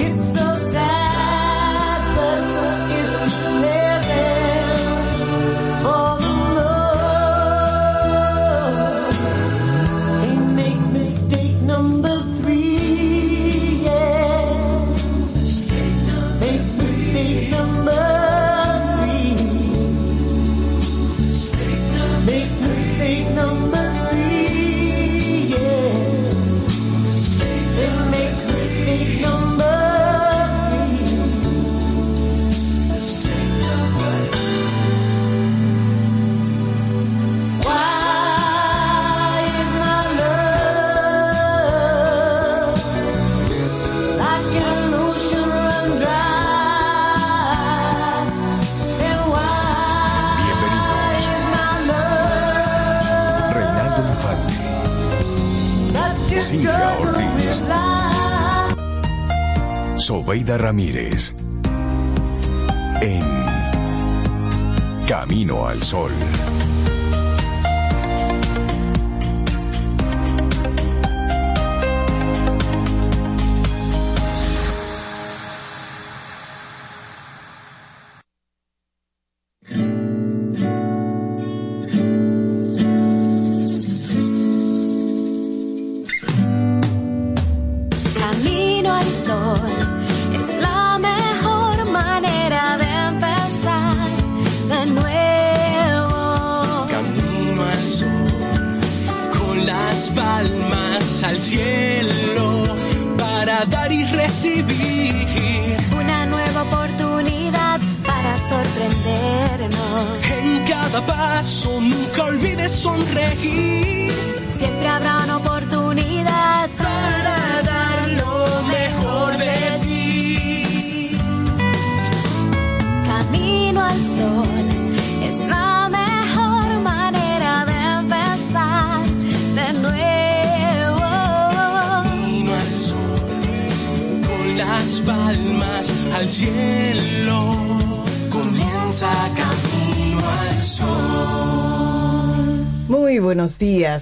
Sobeida Al Sol.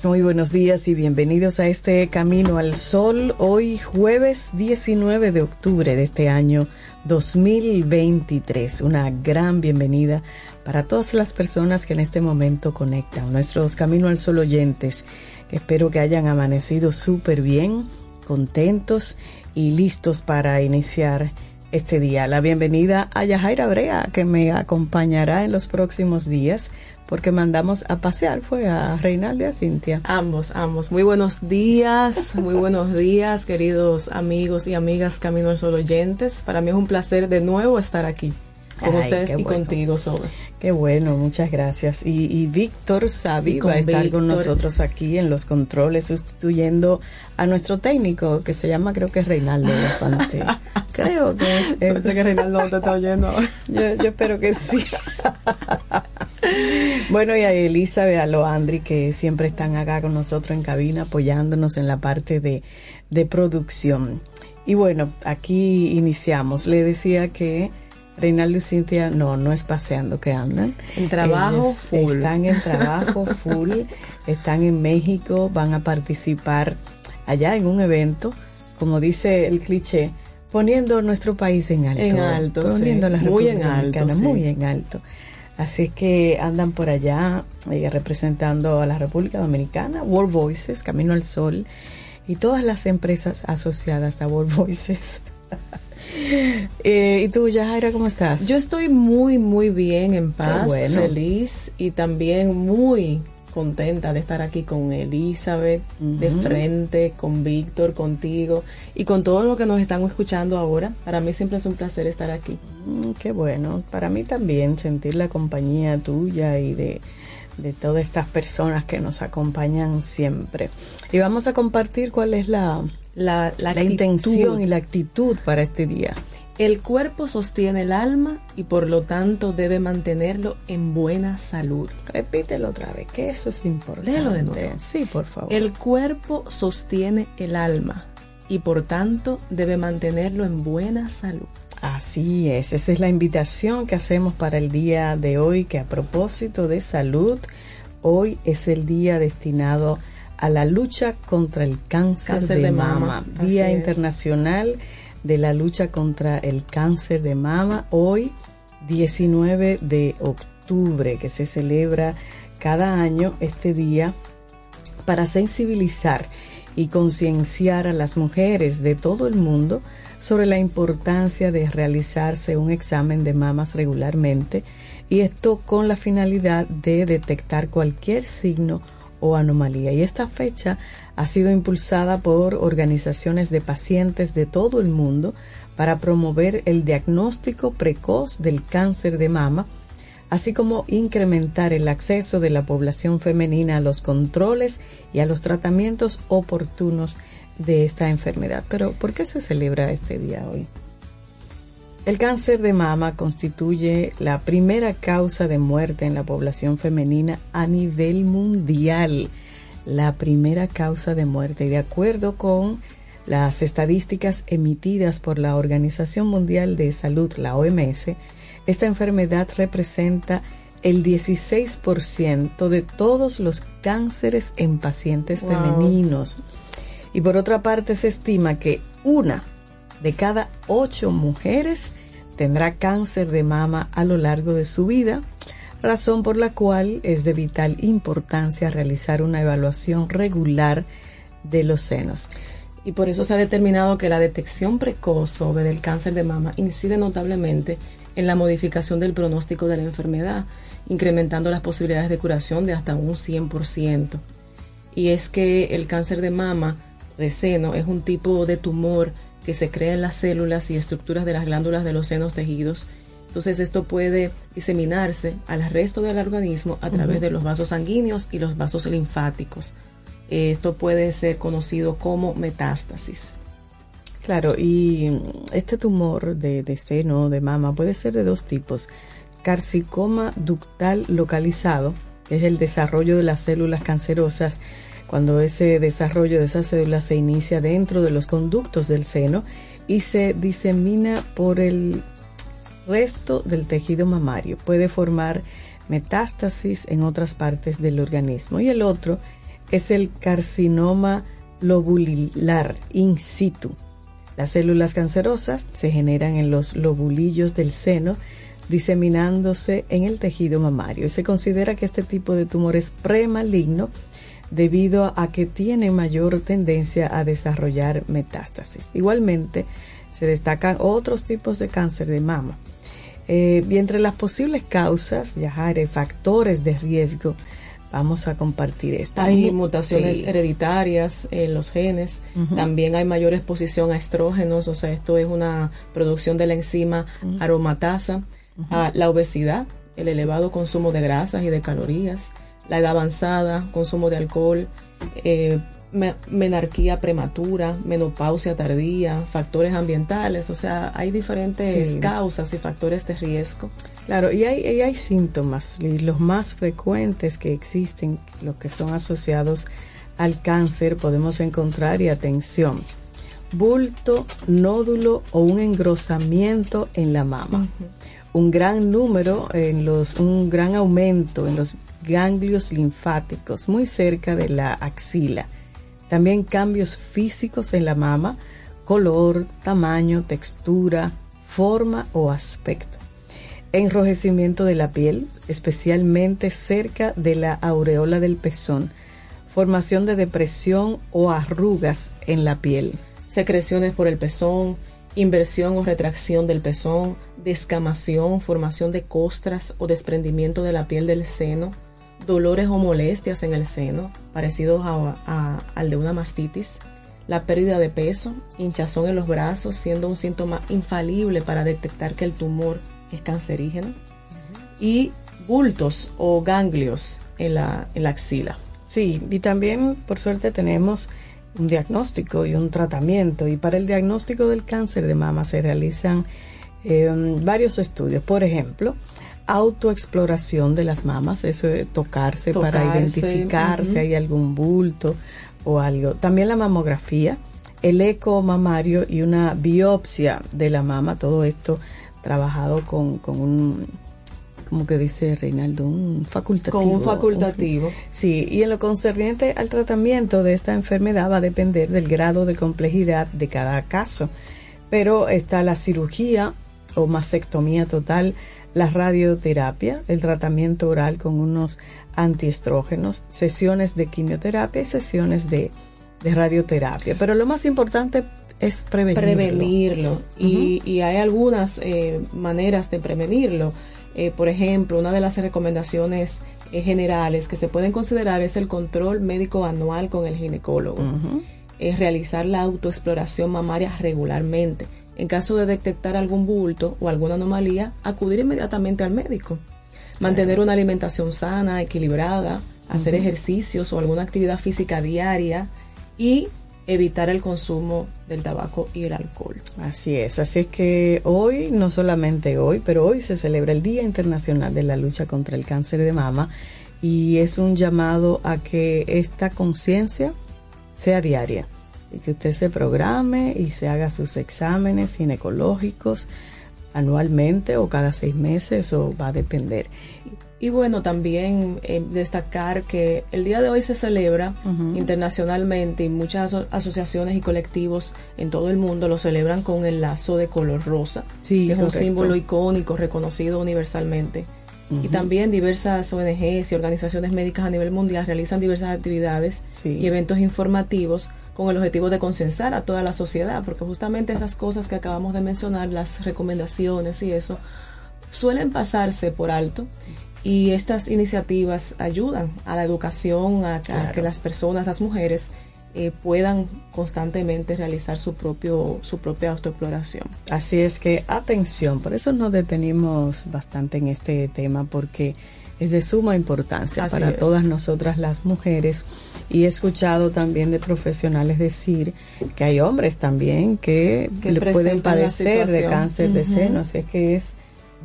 Muy buenos días y bienvenidos a este Camino al Sol. Hoy jueves 19 de octubre de este año 2023. Una gran bienvenida para todas las personas que en este momento conectan, nuestros Camino al Sol oyentes. Espero que hayan amanecido súper bien, contentos y listos para iniciar este día. La bienvenida a Yajaira Brea, que me acompañará en los próximos días porque mandamos a pasear, fue a Reinaldo y a Cintia. Ambos, ambos. Muy buenos días, muy buenos días, queridos amigos y amigas Camino al oyentes. Para mí es un placer de nuevo estar aquí con ustedes y contigo, Sobe. Qué bueno, muchas gracias. Y, Víctor Sabi va a estar con nosotros aquí en los controles, sustituyendo a nuestro técnico, que se llama, creo que es Reinaldo Bastante. creo que es. Parece que Reinaldo te está oyendo Yo, yo espero que sí. bueno, y a Elizabeth, a Loandri, que siempre están acá con nosotros en cabina, apoyándonos en la parte de, producción. Y bueno, aquí iniciamos. Le decía que Reinaldo y Cintia, no, no es paseando que andan. En trabajo full. Están en trabajo full, están en México, van a participar allá en un evento, como dice el cliché, poniendo nuestro país en alto. En alto, poniendo la muy en alto, muy en alto. Así que andan por allá eh, representando a la República Dominicana, World Voices, Camino al Sol y todas las empresas asociadas a World Voices. Eh, ¿Y tú, Yajaira, cómo estás? Yo estoy muy, muy bien, en paz, feliz y también muy contenta de estar aquí con Elizabeth, de frente, con Víctor, contigo y con todos los que nos están escuchando ahora. Para mí siempre es un placer estar aquí. Mm, qué bueno, para mí también sentir la compañía tuya y de, todas estas personas que nos acompañan siempre. Y vamos a compartir cuál es la, la, la intención y la actitud para este día. El cuerpo sostiene el alma y por lo tanto debe mantenerlo en buena salud. Repítelo otra vez, que eso es importante. Léelo de nuevo. Sí, por favor. El cuerpo sostiene el alma y por tanto debe mantenerlo en buena salud. Así es, esa es la invitación que hacemos para el día de hoy, que a propósito de salud, hoy es el día destinado a la lucha contra el cáncer, de, mama, Día Internacional de la lucha contra el cáncer de mama. Hoy, 19 de octubre, que se celebra cada año este día para sensibilizar y concienciar a las mujeres de todo el mundo sobre la importancia de realizarse un examen de mamas regularmente y esto con la finalidad de detectar cualquier signo o anomalía. Y esta fecha ha sido impulsada por organizaciones de pacientes de todo el mundo para promover el diagnóstico precoz del cáncer de mama, así como incrementar el acceso de la población femenina a los controles y a los tratamientos oportunos de esta enfermedad. Pero, ¿por qué se celebra este día hoy? El cáncer de mama constituye la primera causa de muerte en la población femenina a nivel mundial. La primera causa de muerte. Y de acuerdo con las estadísticas emitidas por la Organización Mundial de Salud, la OMS, esta enfermedad representa el 16% de todos los cánceres en pacientes femeninos. Y por otra parte se estima que una de cada ocho mujeres tendrá cáncer de mama a lo largo de su vida, razón por la cual es de vital importancia realizar una evaluación regular de los senos. Y por eso se ha determinado que la detección precoz del cáncer de mama incide notablemente en la modificación del pronóstico de la enfermedad, incrementando las posibilidades de curación de hasta un 100%. Y es que el cáncer de mama de seno es un tipo de tumor que se crea en las células y estructuras de las glándulas de los senos tejidos. Entonces esto puede diseminarse al resto del organismo a través de los vasos sanguíneos y los vasos linfáticos. Esto puede ser conocido como metástasis. Claro, y este tumor de, de seno, de mama, puede ser de dos tipos. Carcicoma ductal localizado, que es el desarrollo de las células cancerosas cuando ese desarrollo de esa cédula se inicia dentro de los conductos del seno y se disemina por el resto del tejido mamario. Puede formar metástasis en otras partes del organismo. Y el otro es el carcinoma lobular in situ. Las células cancerosas se generan en los lobulillos del seno, diseminándose en el tejido mamario. Y se considera que este tipo de tumor es premaligno debido a que tiene mayor tendencia a desarrollar metástasis. Igualmente, se destacan otros tipos de cáncer de mama. Eh, y entre las posibles causas, Yajare, factores de riesgo, vamos a compartir esta. Hay mutaciones hereditarias en los genes, también hay mayor exposición a estrógenos, o sea, esto es una producción de la enzima aromatasa, la obesidad, el elevado consumo de grasas y de calorías, la edad avanzada, consumo de alcohol, eh, menarquía prematura, menopausia tardía, factores ambientales, o sea, hay diferentes causas y factores de riesgo. Claro, y hay, y hay síntomas, y los más frecuentes que existen, los que son asociados al cáncer, podemos encontrar, y atención, bulto, nódulo o un engrosamiento en la mama. Un gran número en los, un gran aumento en los ganglios linfáticos muy cerca de la axila. También cambios físicos en la mama, color, tamaño, textura, forma o aspecto. Enrojecimiento de la piel, especialmente cerca de la aureola del pezón. Formación de depresión o arrugas en la piel. Secreciones por el pezón, inversión o retracción del pezón, descamación, formación de costras o desprendimiento de la piel del seno, dolores o molestias en el seno, parecidos a, al de una mastitis, la pérdida de peso, hinchazón en los brazos, siendo un síntoma infalible para detectar que el tumor es cancerígeno, y bultos o ganglios en la, en la axila. Sí, y también por suerte tenemos un diagnóstico y un tratamiento. Y para el diagnóstico del cáncer de mama se realizan eh, varios estudios. Por ejemplo, autoexploración de las mamas, eso es tocarse, para identificar si hay algún bulto o algo. También la mamografía, el eco mamario y una biopsia de la mama, todo esto trabajado con, con un, como que dice Reinaldo, un facultativo. Con un facultativo. sí, y en lo concerniente al tratamiento de esta enfermedad va a depender del grado de complejidad de cada caso pero está la cirugía o mastectomía total, la radioterapia, el tratamiento oral con unos antiestrógenos, sesiones de quimioterapia y sesiones de, radioterapia. Pero lo más importante es prevenirlo. Prevenirlo. y, hay algunas eh, maneras de prevenirlo. Eh, por ejemplo, una de las recomendaciones eh, generales que se pueden considerar es el control médico anual con el ginecólogo. Es realizar la autoexploración mamaria regularmente. En caso de detectar algún bulto o alguna anomalía, acudir inmediatamente al médico. Mantener una alimentación sana, equilibrada, hacer ejercicios o alguna actividad física diaria y evitar el consumo del tabaco y el alcohol. Así es, así es que hoy, no solamente hoy, pero hoy se celebra el Día Internacional de la Lucha contra el Cáncer de Mama y es un llamado a que esta conciencia sea diaria y que usted se programe y se haga sus exámenes ginecológicos anualmente o cada seis meses o va a depender. Y bueno, también eh, destacar que el día de hoy se celebra internacionalmente y muchas asociaciones y colectivos en todo el mundo lo celebran con el lazo de color rosa, que es un símbolo icónico reconocido universalmente. Y también diversas ONGs y organizaciones médicas a nivel mundial realizan diversas actividades y eventos informativos con el objetivo de concensar a toda la sociedad, porque justamente esas cosas que acabamos de mencionar, las recomendaciones y eso, suelen pasarse por alto y estas iniciativas ayudan a la educación, a, que las personas, las mujeres, eh, puedan constantemente realizar su propio su propia autoexploración. Así es que atención, por eso nos detenimos bastante en este tema porque es de suma importancia para todas nosotras las mujeres y he escuchado también de profesionales decir que hay hombres también que, le pueden padecer de cáncer de seno, así que es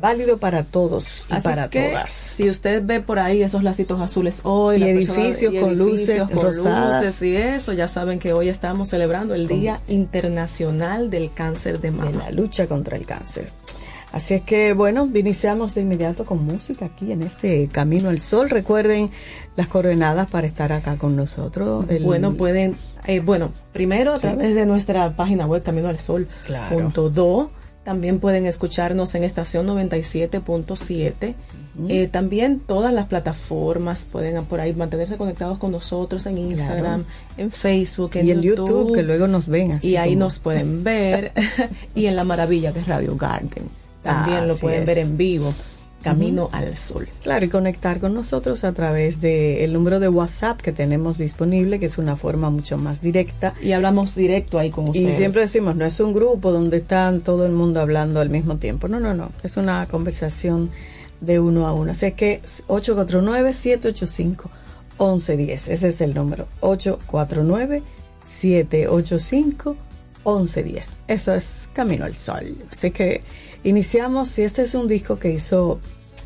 válido para todos y para todas. Si usted ve por ahí esos lacitos azules hoy, y edificios con luces rosadas. y eso, ya saben que hoy estamos celebrando el Día Internacional del Cáncer de Mama. De la lucha contra el cáncer. Así es que bueno, iniciamos de inmediato con música aquí en este Camino al Sol. Recuerden las coordenadas para estar acá con nosotros. Bueno, pueden, eh, bueno, primero a través de nuestra página web Camino al Sol. Claro. También pueden escucharnos en estación 97.7. Eh, también todas las plataformas pueden por ahí mantenerse conectados con nosotros en Instagram, en Facebook, en, y en YouTube, que luego nos ven. y ahí nos pueden ver. y en La Maravilla, que es Radio Garden. También lo pueden ver en vivo. Camino al Sol. Claro, y conectar con nosotros a través del número de WhatsApp que tenemos disponible, que es una forma mucho más directa. Y hablamos directo ahí con ustedes. Y siempre decimos, no es un grupo donde están todo el mundo hablando al mismo tiempo. No, no, no. Es una conversación de uno a uno. Así que 849-785-1110. Ese es el número. 849-785-1110. Eso es Camino al Sol. Así que Iniciamos, y este es un disco que hizo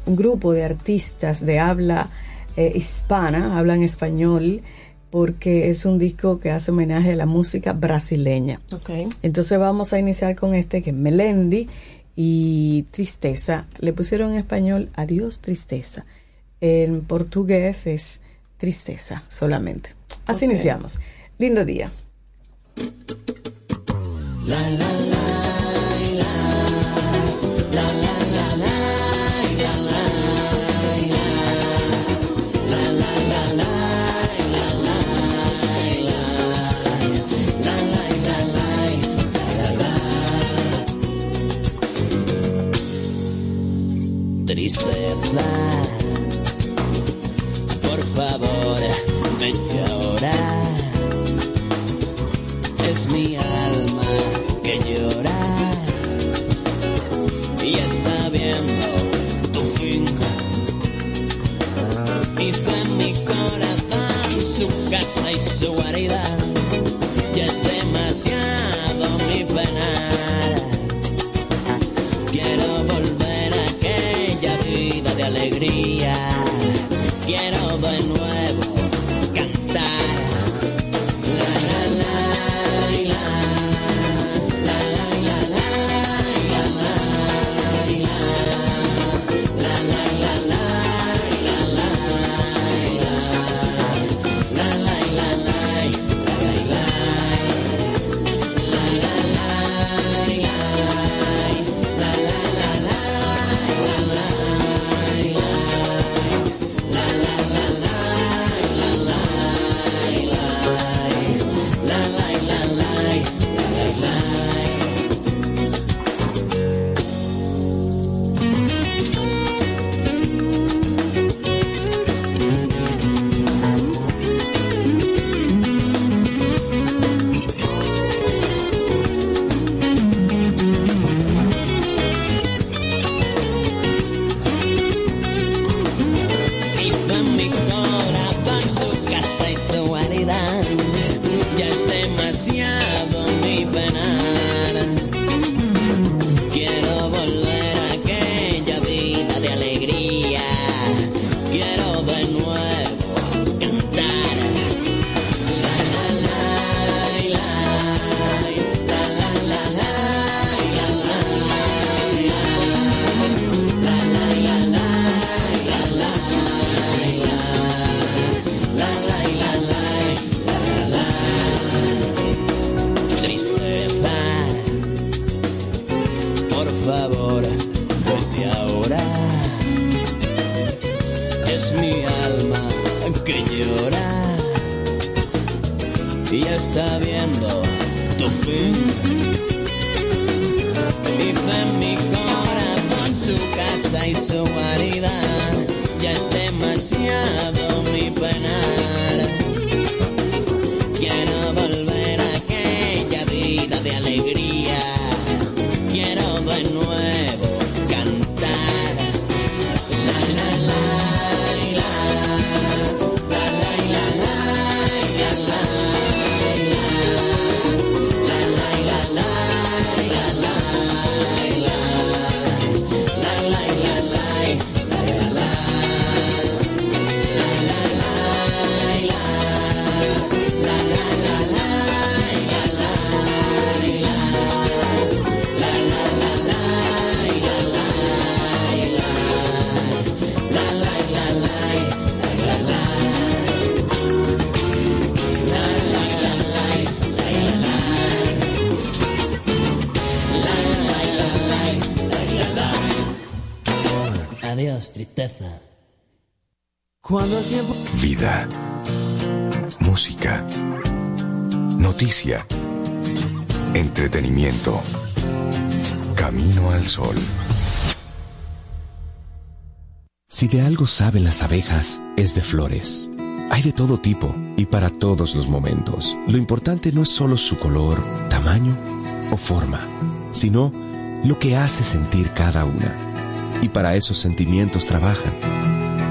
un grupo de artistas de habla eh, hispana, hablan español, porque es un disco que hace homenaje a la música brasileña. Okay. Entonces vamos a iniciar con este que es Melendi y Tristeza. Le pusieron en español Adiós Tristeza. En portugués es Tristeza solamente. Así iniciamos. Lindo día. La, la, la. Tristeza. Por favor, ven llorar. Es mi alma que llora y está viendo tu fin. Hizo en mi corazón su casa y su guarida. Cuando el tiempo... Vida. Música. Noticia. Entretenimiento. Camino al sol. Si de algo saben las abejas, es de flores. Hay de todo tipo y para todos los momentos. Lo importante no es solo su color, tamaño o forma, sino lo que hace sentir cada una. Y para esos sentimientos trabajan.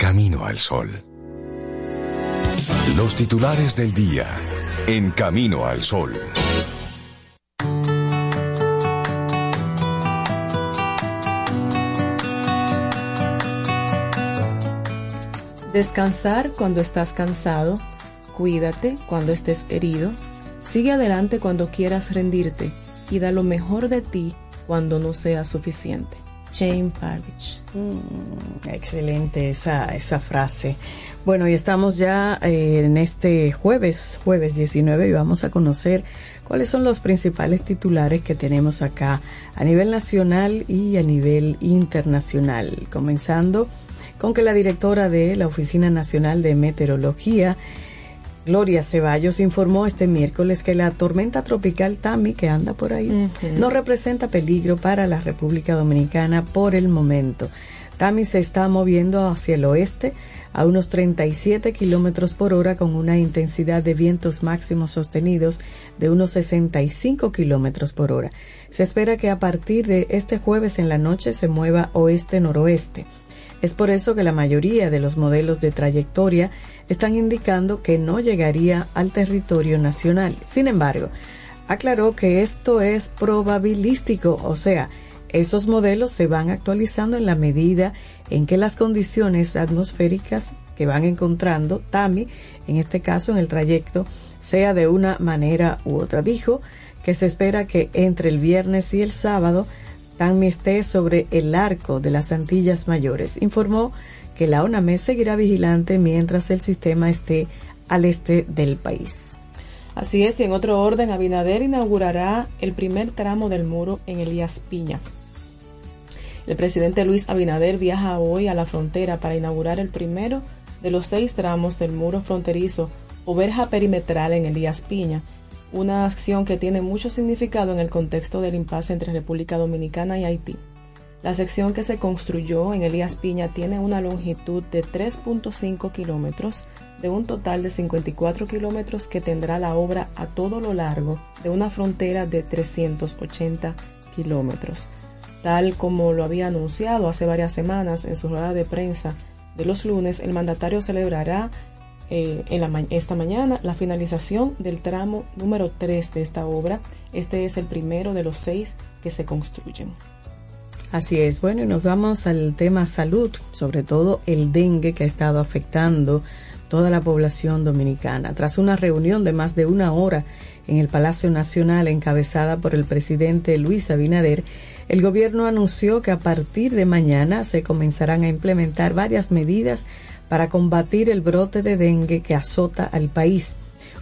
Camino al Sol. Los titulares del día en Camino al Sol. Descansar cuando estás cansado, cuídate cuando estés herido, sigue adelante cuando quieras rendirte y da lo mejor de ti cuando no sea suficiente. Jane Parrish. Mm, excelente esa, esa frase. Bueno, y estamos ya eh, en este jueves, jueves 19, y vamos a conocer cuáles son los principales titulares que tenemos acá a nivel nacional y a nivel internacional. Comenzando con que la directora de la Oficina Nacional de Meteorología, Gloria Ceballos, informó este miércoles que la tormenta tropical Tami, que anda por ahí, no representa peligro para la República Dominicana por el momento. Tami se está moviendo hacia el oeste a unos 37 kilómetros por hora con una intensidad de vientos máximos sostenidos de unos 65 kilómetros por hora. Se espera que a partir de este jueves en la noche se mueva oeste-noroeste. Es por eso que la mayoría de los modelos de trayectoria están indicando que no llegaría al territorio nacional. Sin embargo, aclaró que esto es probabilístico, o sea, esos modelos se van actualizando en la medida en que las condiciones atmosféricas que van encontrando Tami, en este caso en el trayecto, sea de una manera u otra. Dijo que se espera que entre el viernes y el sábado Tami esté sobre el arco de las Antillas Mayores. Informó que la ONAME seguirá vigilante mientras el sistema esté al este del país. Así es, y en otro orden, Abinader inaugurará el primer tramo del muro en Elías Piña. El presidente Luis Abinader viaja hoy a la frontera para inaugurar el primero de los seis tramos del muro fronterizo o verja perimetral en Elías Piña, una acción que tiene mucho significado en el contexto del impasse entre República Dominicana y Haití. La sección que se construyó en Elías Piña tiene una longitud de 3.5 kilómetros, de un total de 54 kilómetros que tendrá la obra a todo lo largo de una frontera de 380 kilómetros. Tal como lo había anunciado hace varias semanas en su rueda de prensa de los lunes, el mandatario celebrará eh, en esta mañana la finalización del tramo número 3 de esta obra. Este es el primero de los seis que se construyen. Así es, bueno, y nos vamos al tema salud, sobre todo el dengue que ha estado afectando toda la población dominicana. Tras una reunión de más de una hora en el Palacio Nacional encabezada por el presidente Luis Abinader, el gobierno anunció que a partir de mañana se comenzarán a implementar varias medidas para combatir el brote de dengue que azota al país.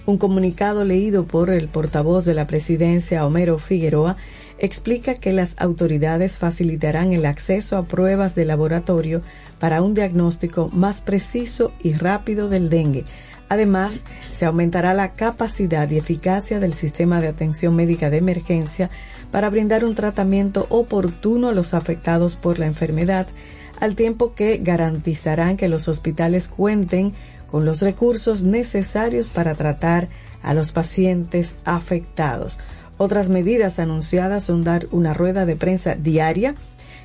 Un comunicado leído por el portavoz de la presidencia, Homero Figueroa, explica que las autoridades facilitarán el acceso a pruebas de laboratorio para un diagnóstico más preciso y rápido del dengue. Además, se aumentará la capacidad y eficacia del sistema de atención médica de emergencia para brindar un tratamiento oportuno a los afectados por la enfermedad, al tiempo que garantizarán que los hospitales cuenten con los recursos necesarios para tratar a los pacientes afectados. Otras medidas anunciadas son dar una rueda de prensa diaria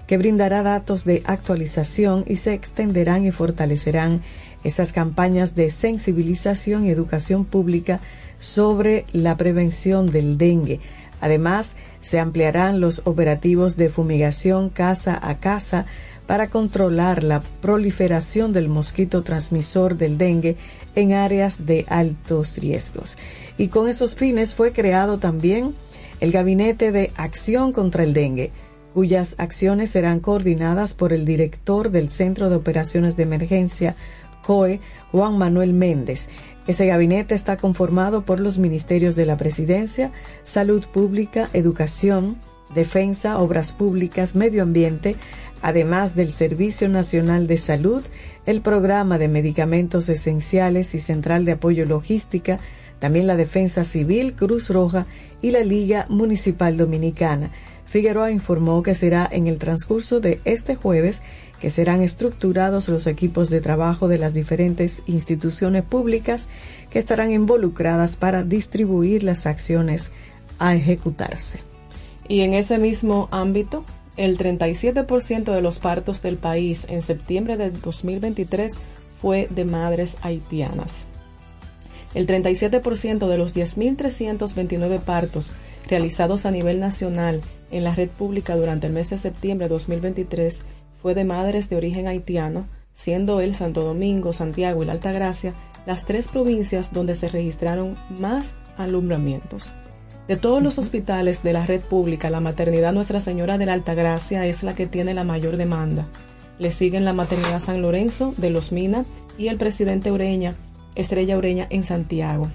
que brindará datos de actualización y se extenderán y fortalecerán esas campañas de sensibilización y educación pública sobre la prevención del dengue. Además, se ampliarán los operativos de fumigación casa a casa para controlar la proliferación del mosquito transmisor del dengue en áreas de altos riesgos. Y con esos fines fue creado también el Gabinete de Acción contra el Dengue, cuyas acciones serán coordinadas por el director del Centro de Operaciones de Emergencia, COE, Juan Manuel Méndez. Ese gabinete está conformado por los ministerios de la Presidencia, Salud Pública, Educación, Defensa, Obras Públicas, Medio Ambiente, además del Servicio Nacional de Salud, el Programa de Medicamentos Esenciales y Central de Apoyo Logística, también la Defensa Civil, Cruz Roja y la Liga Municipal Dominicana. Figueroa informó que será en el transcurso de este jueves que serán estructurados los equipos de trabajo de las diferentes instituciones públicas que estarán involucradas para distribuir las acciones a ejecutarse. Y en ese mismo ámbito, el 37% de los partos del país en septiembre de 2023 fue de madres haitianas. El 37% de los 10.329 partos realizados a nivel nacional en la red pública durante el mes de septiembre de 2023 fue de madres de origen haitiano, siendo el Santo Domingo, Santiago y la Altagracia las tres provincias donde se registraron más alumbramientos. De todos los hospitales de la red pública, la maternidad Nuestra Señora de la Altagracia es la que tiene la mayor demanda. Le siguen la maternidad San Lorenzo de Los Mina y el presidente Ureña, Estrella Ureña en Santiago.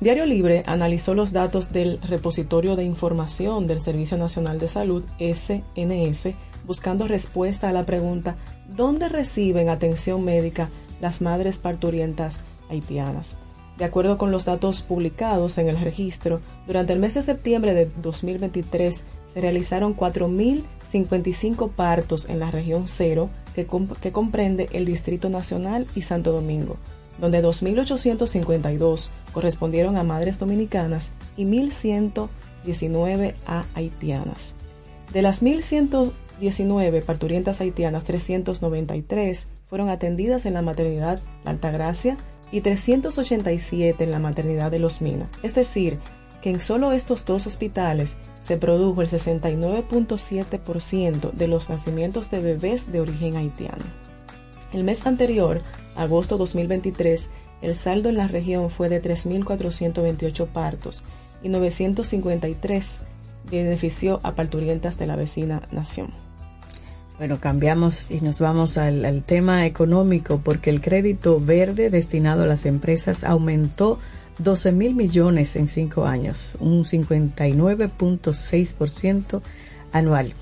Diario Libre analizó los datos del repositorio de información del Servicio Nacional de Salud, SNS, buscando respuesta a la pregunta ¿dónde reciben atención médica las madres parturientas haitianas? De acuerdo con los datos publicados en el registro, durante el mes de septiembre de 2023 se realizaron 4.055 partos en la región cero, que, que comprende el Distrito Nacional y Santo Domingo donde 2.852 correspondieron a madres dominicanas y 1.119 a haitianas. De las 1.119 parturientas haitianas, 393 fueron atendidas en la maternidad La Altagracia y 387 en la maternidad de Los Minas. Es decir, que en solo estos dos hospitales se produjo el 69.7% de los nacimientos de bebés de origen haitiano. El mes anterior agosto 2023, el saldo en la región fue de 3.428 partos y 953 benefició a parturientas de la vecina nación. Bueno, cambiamos y nos vamos al, tema económico porque el crédito verde destinado a las empresas aumentó 12 mil millones en cinco años, un 59.6% anual.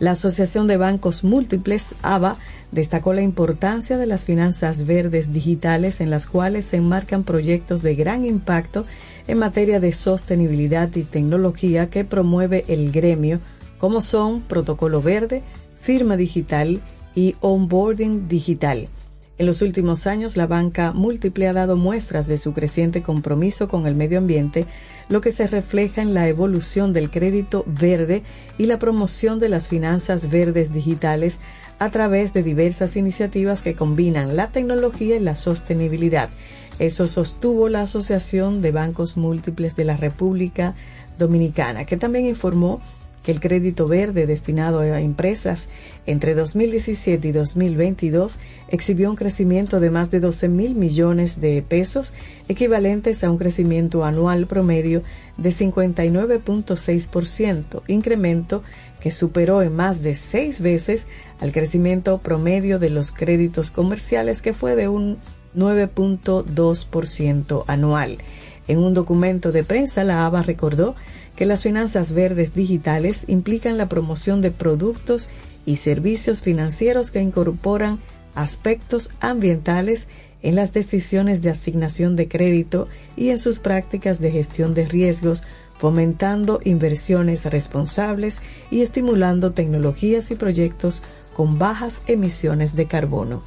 La Asociación de Bancos Múltiples, ABA, destacó la importancia de las finanzas verdes digitales en las cuales se enmarcan proyectos de gran impacto en materia de sostenibilidad y tecnología que promueve el gremio, como son Protocolo Verde, Firma Digital y Onboarding Digital. En los últimos años, la banca múltiple ha dado muestras de su creciente compromiso con el medio ambiente, lo que se refleja en la evolución del crédito verde y la promoción de las finanzas verdes digitales a través de diversas iniciativas que combinan la tecnología y la sostenibilidad. Eso sostuvo la Asociación de Bancos Múltiples de la República Dominicana, que también informó que el crédito verde destinado a empresas entre 2017 y 2022 exhibió un crecimiento de más de 12 mil millones de pesos, equivalentes a un crecimiento anual promedio de 59.6%, incremento que superó en más de seis veces al crecimiento promedio de los créditos comerciales, que fue de un 9.2% anual. En un documento de prensa, la ABA recordó que las finanzas verdes digitales implican la promoción de productos y servicios financieros que incorporan aspectos ambientales en las decisiones de asignación de crédito y en sus prácticas de gestión de riesgos, fomentando inversiones responsables y estimulando tecnologías y proyectos con bajas emisiones de carbono.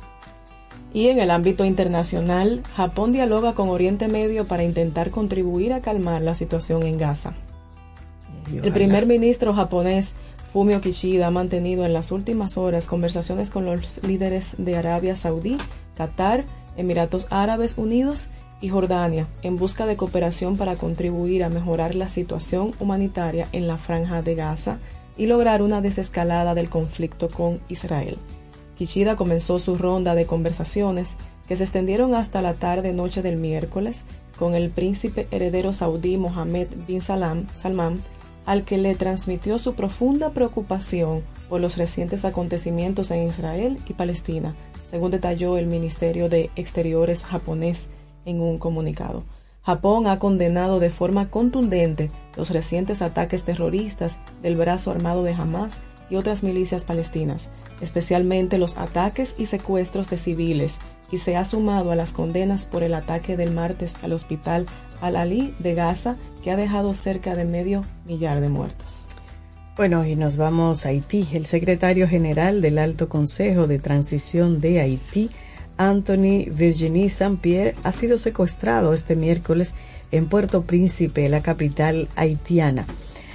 Y en el ámbito internacional, Japón dialoga con Oriente Medio para intentar contribuir a calmar la situación en Gaza. El primer ministro japonés Fumio Kishida ha mantenido en las últimas horas conversaciones con los líderes de Arabia Saudí, Qatar, Emiratos Árabes Unidos y Jordania en busca de cooperación para contribuir a mejorar la situación humanitaria en la franja de Gaza y lograr una desescalada del conflicto con Israel. Kishida comenzó su ronda de conversaciones que se extendieron hasta la tarde-noche del miércoles con el príncipe heredero saudí Mohammed bin Salam, Salman, al que le transmitió su profunda preocupación por los recientes acontecimientos en Israel y Palestina, según detalló el Ministerio de Exteriores japonés en un comunicado. Japón ha condenado de forma contundente los recientes ataques terroristas del brazo armado de Hamas y otras milicias palestinas, especialmente los ataques y secuestros de civiles, y se ha sumado a las condenas por el ataque del martes al hospital Al-Ali de Gaza, que ha dejado cerca de medio millar de muertos. Bueno, y nos vamos a Haití. El secretario general del Alto Consejo de Transición de Haití, Anthony Virginie Saint-Pierre, ha sido secuestrado este miércoles en Puerto Príncipe, la capital haitiana.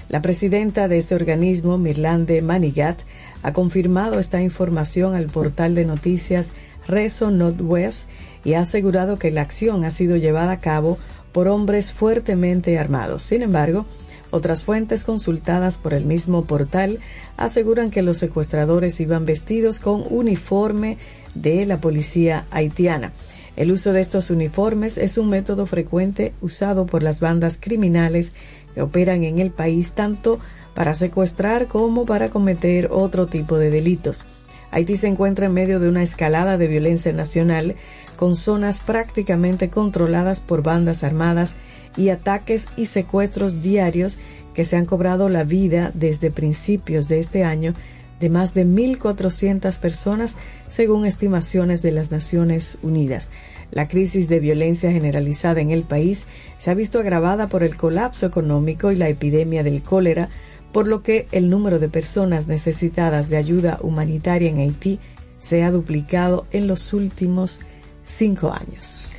La presidenta de ese organismo, Mirlande Manigat, ha confirmado esta información al portal de noticias Reso Northwest y ha asegurado que la acción ha sido llevada a cabo por hombres fuertemente armados. Sin embargo, otras fuentes consultadas por el mismo portal aseguran que los secuestradores iban vestidos con uniforme de la policía haitiana. El uso de estos uniformes es un método frecuente usado por las bandas criminales que operan en el país tanto para secuestrar como para cometer otro tipo de delitos. Haití se encuentra en medio de una escalada de violencia nacional con zonas prácticamente controladas por bandas armadas y ataques y secuestros diarios que se han cobrado la vida desde principios de este año de más de 1.400 personas según estimaciones de las Naciones Unidas. La crisis de violencia generalizada en el país se ha visto agravada por el colapso económico y la epidemia del cólera, por lo que el número de personas necesitadas de ayuda humanitaria en Haití se ha duplicado en los últimos cinco años.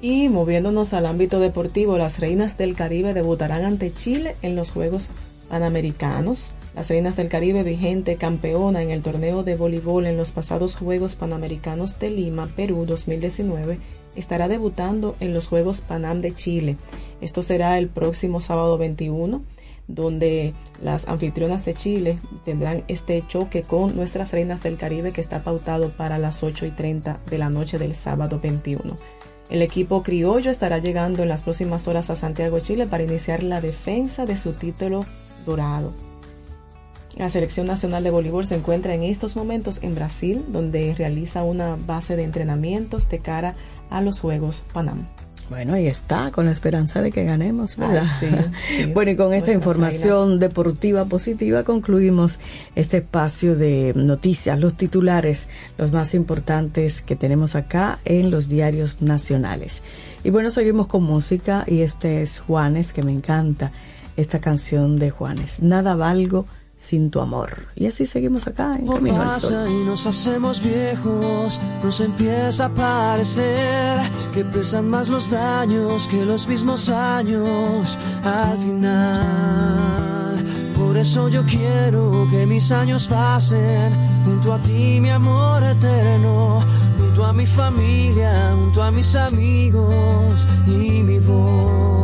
Y moviéndonos al ámbito deportivo, las Reinas del Caribe debutarán ante Chile en los Juegos Panamericanos. Las Reinas del Caribe, vigente campeona en el torneo de voleibol en los pasados Juegos Panamericanos de Lima, Perú 2019, estará debutando en los Juegos Panam de Chile. Esto será el próximo sábado 21 donde las anfitrionas de Chile tendrán este choque con nuestras reinas del Caribe que está pautado para las 8 y 30 de la noche del sábado 21. El equipo criollo estará llegando en las próximas horas a Santiago, Chile para iniciar la defensa de su título dorado. La selección nacional de voleibol se encuentra en estos momentos en Brasil, donde realiza una base de entrenamientos de cara a los Juegos Panam. Bueno, ahí está, con la esperanza de que ganemos, ¿verdad? bueno, y con esta información deportiva positiva concluimos este espacio de noticias, los titulares, los más importantes que tenemos acá en los diarios nacionales. Y bueno, seguimos con música y este es Juanes, que me encanta esta canción de Juanes. Nada valgo sin tu amor. Y así seguimos acá en Camino al Sol. y nos hacemos viejos, nos empieza a parecer que pesan más los daños que los mismos años al final. Por eso yo quiero que mis años pasen junto a ti, mi amor eterno, junto a mi familia, junto a mis amigos y mi voz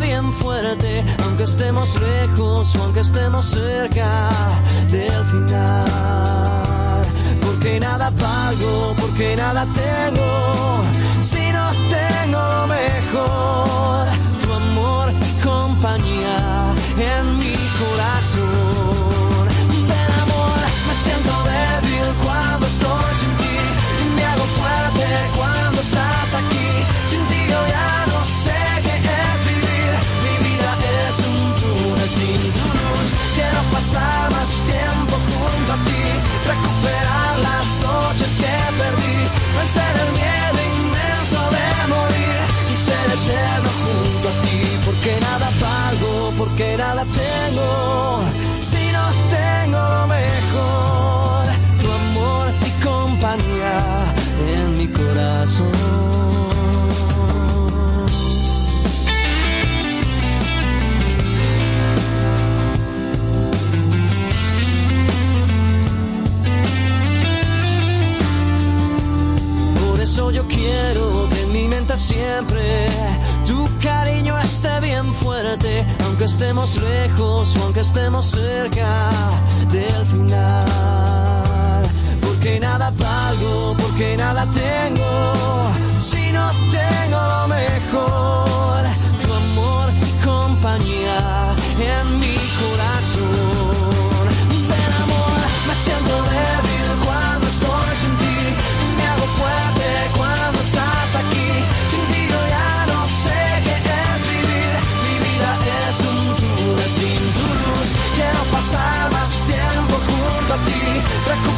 bien fuerte, aunque estemos lejos o aunque estemos cerca del final. Porque nada pago, porque nada tengo, si no tengo lo mejor, tu amor compañía en mi corazón. que perdí, vencer el miedo inmenso de morir. Y ser eterno junto a ti, porque nada pago, porque nada tengo, si no tengo lo mejor, tu amor, y compañía en mi corazón. Yo quiero que en mi mente siempre tu cariño esté bien fuerte, aunque estemos lejos o aunque estemos cerca del final. Porque nada valgo, porque nada tengo, si no tengo lo mejor, tu amor y compañía en mi corazón.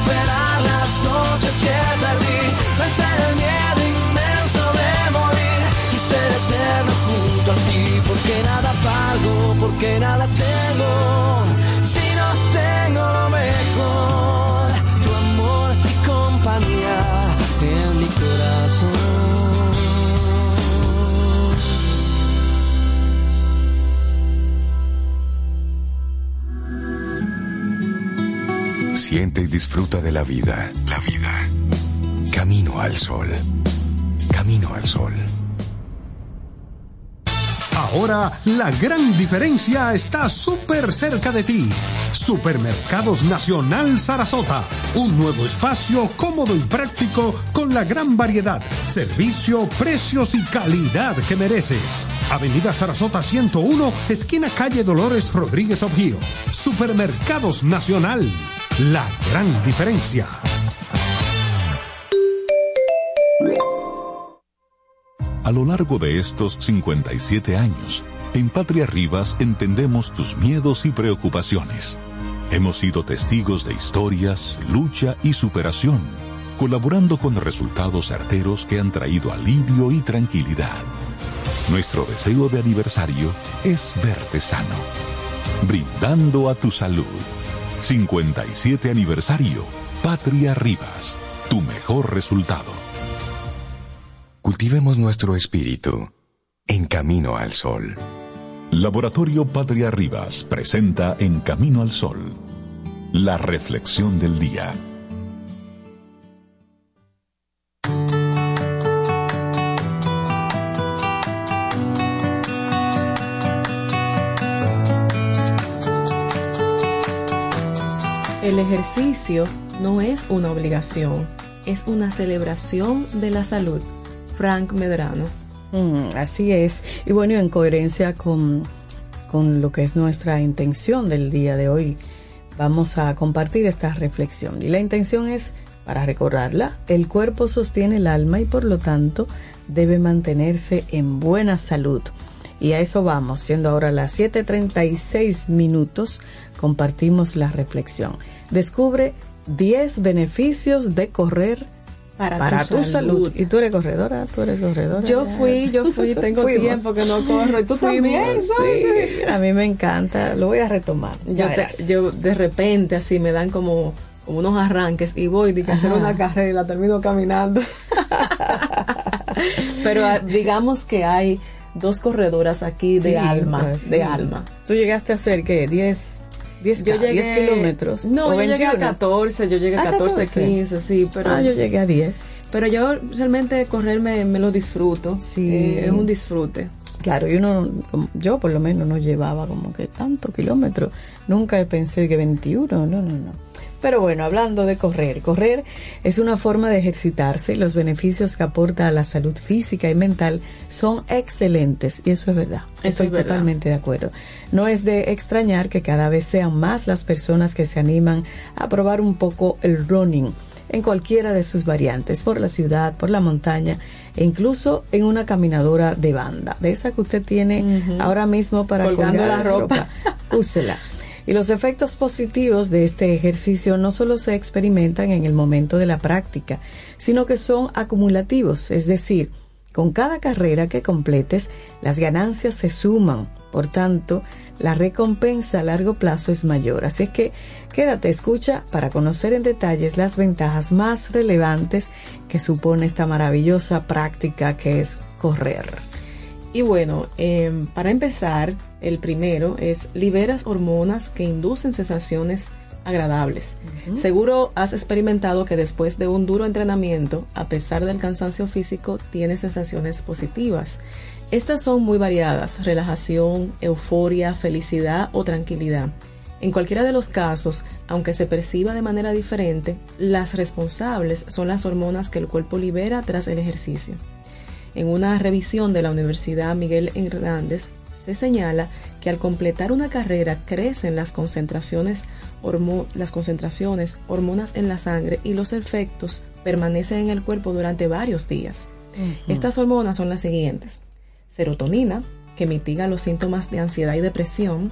Recuperar las noches que perdí, vencer el miedo inmenso de morir y ser eterno junto a ti. Porque nada pago, porque nada tengo. Siente y disfruta de la vida. La vida. Camino al sol. Camino al sol. Ahora la gran diferencia está súper cerca de ti. Supermercados Nacional Sarasota. Un nuevo espacio cómodo y práctico con la gran variedad, servicio, precios y calidad que mereces. Avenida Sarasota 101, esquina calle Dolores Rodríguez Objío. Supermercados Nacional. La gran diferencia. A lo largo de estos 57 años, en Patria Rivas entendemos tus miedos y preocupaciones. Hemos sido testigos de historias, lucha y superación, colaborando con resultados certeros que han traído alivio y tranquilidad. Nuestro deseo de aniversario es verte sano, brindando a tu salud. 57 aniversario, Patria Rivas, tu mejor resultado. Cultivemos nuestro espíritu en camino al sol. Laboratorio Patria Rivas presenta En Camino al Sol, la reflexión del día. El ejercicio no es una obligación, es una celebración de la salud. Frank Medrano. Mm, así es. Y bueno, en coherencia con, con lo que es nuestra intención del día de hoy, vamos a compartir esta reflexión. Y la intención es, para recordarla, el cuerpo sostiene el alma y por lo tanto debe mantenerse en buena salud. Y a eso vamos, siendo ahora las 7.36 minutos, compartimos la reflexión. Descubre 10 beneficios de correr para, tu, salud. ¿Y tú eres corredora? ¿Tú eres corredora? Yo fui, yo fui, tengo tiempo que no corro. ¿Y tú también? Sí, a mí me encanta. Lo voy a retomar. Yo, yo de repente así me dan como, unos arranques y voy a hacer una carrera y la termino caminando. Pero ah, digamos que hay dos corredoras aquí de alma, de alma. ¿Tú llegaste a hacer qué? ¿10 10, yo llegué, 10 kilómetros. No, yo llegué a 14, yo llegué a 14, 15, sí, pero. Ah, yo llegué a 10. Pero yo realmente correr me, lo disfruto. Sí. Eh, es un disfrute. Claro, yo no, yo por lo menos no llevaba como que tantos kilómetros. Nunca pensé que 21, no, no, no. Pero bueno, hablando de correr, correr es una forma de ejercitarse y los beneficios que aporta a la salud física y mental son excelentes y eso es verdad. Estoy totalmente de acuerdo. No es de extrañar que cada vez sean más las personas que se animan a probar un poco el running en cualquiera de sus variantes, por la ciudad, por la montaña e incluso en una caminadora de banda, de esa que usted tiene ahora mismo para colgar la ropa. ropa. Úsela. Y los efectos positivos de este ejercicio no solo se experimentan en el momento de la práctica, sino que son acumulativos, es decir, Con cada carrera que completes, las ganancias se suman. Por tanto, la recompensa a largo plazo es mayor. Así que quédate, escucha para conocer en detalles las ventajas más relevantes que supone esta maravillosa práctica que es correr. Y bueno, em, para empezar, el primero es liberas hormonas que inducen sensaciones agradables. Seguro has experimentado que después de un duro entrenamiento, a pesar del cansancio físico, tienes sensaciones positivas. Estas son muy variadas, relajación, euforia, felicidad o tranquilidad. En cualquiera de los casos, aunque se perciba de manera diferente, las responsables son las hormonas que el cuerpo libera tras el ejercicio. En una revisión de la Universidad Miguel Hernández, se señala que al completar una carrera crecen las concentraciones, las concentraciones, hormonas en la sangre y los efectos permanecen en el cuerpo durante varios días. Estas hormonas son las siguientes. Serotonina, que mitiga los síntomas de ansiedad y depresión.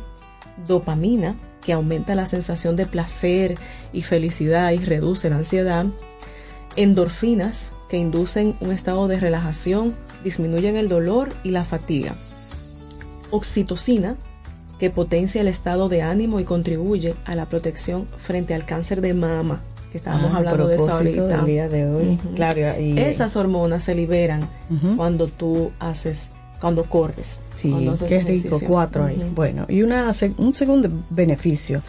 Dopamina, que aumenta la sensación de placer y felicidad y reduce la ansiedad. Endorfinas, que inducen un estado de relajación, disminuyen el dolor y la fatiga oxitocina, que potencia el estado de ánimo y contribuye a la protección frente al cáncer de mama, que estábamos ah, hablando de eso ahorita. día de hoy. claro, y, Esas hormonas se liberan cuando tú haces, cuando corres. Sí, qué rico, cuatro ahí. Bueno, y una, un segundo beneficio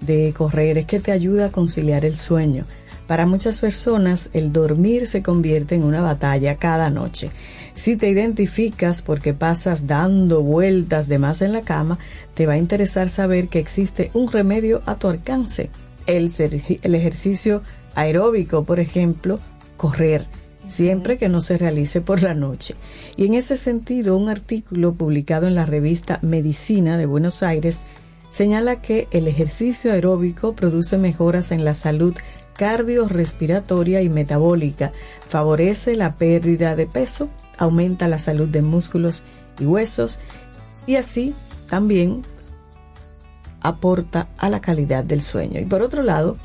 de correr es que te ayuda a conciliar el sueño. Para muchas personas, el dormir se convierte en una batalla cada noche. Si te identificas porque pasas dando vueltas de más en la cama, te va a interesar saber que existe un remedio a tu alcance. El, el ejercicio aeróbico, por ejemplo, correr, siempre que no se realice por la noche. Y en ese sentido, un artículo publicado en la revista Medicina de Buenos Aires señala que el ejercicio aeróbico produce mejoras en la salud cardiorrespiratoria y metabólica, favorece la pérdida de peso, aumenta la salud de músculos y huesos y así también aporta a la calidad del sueño. Y por otro lado,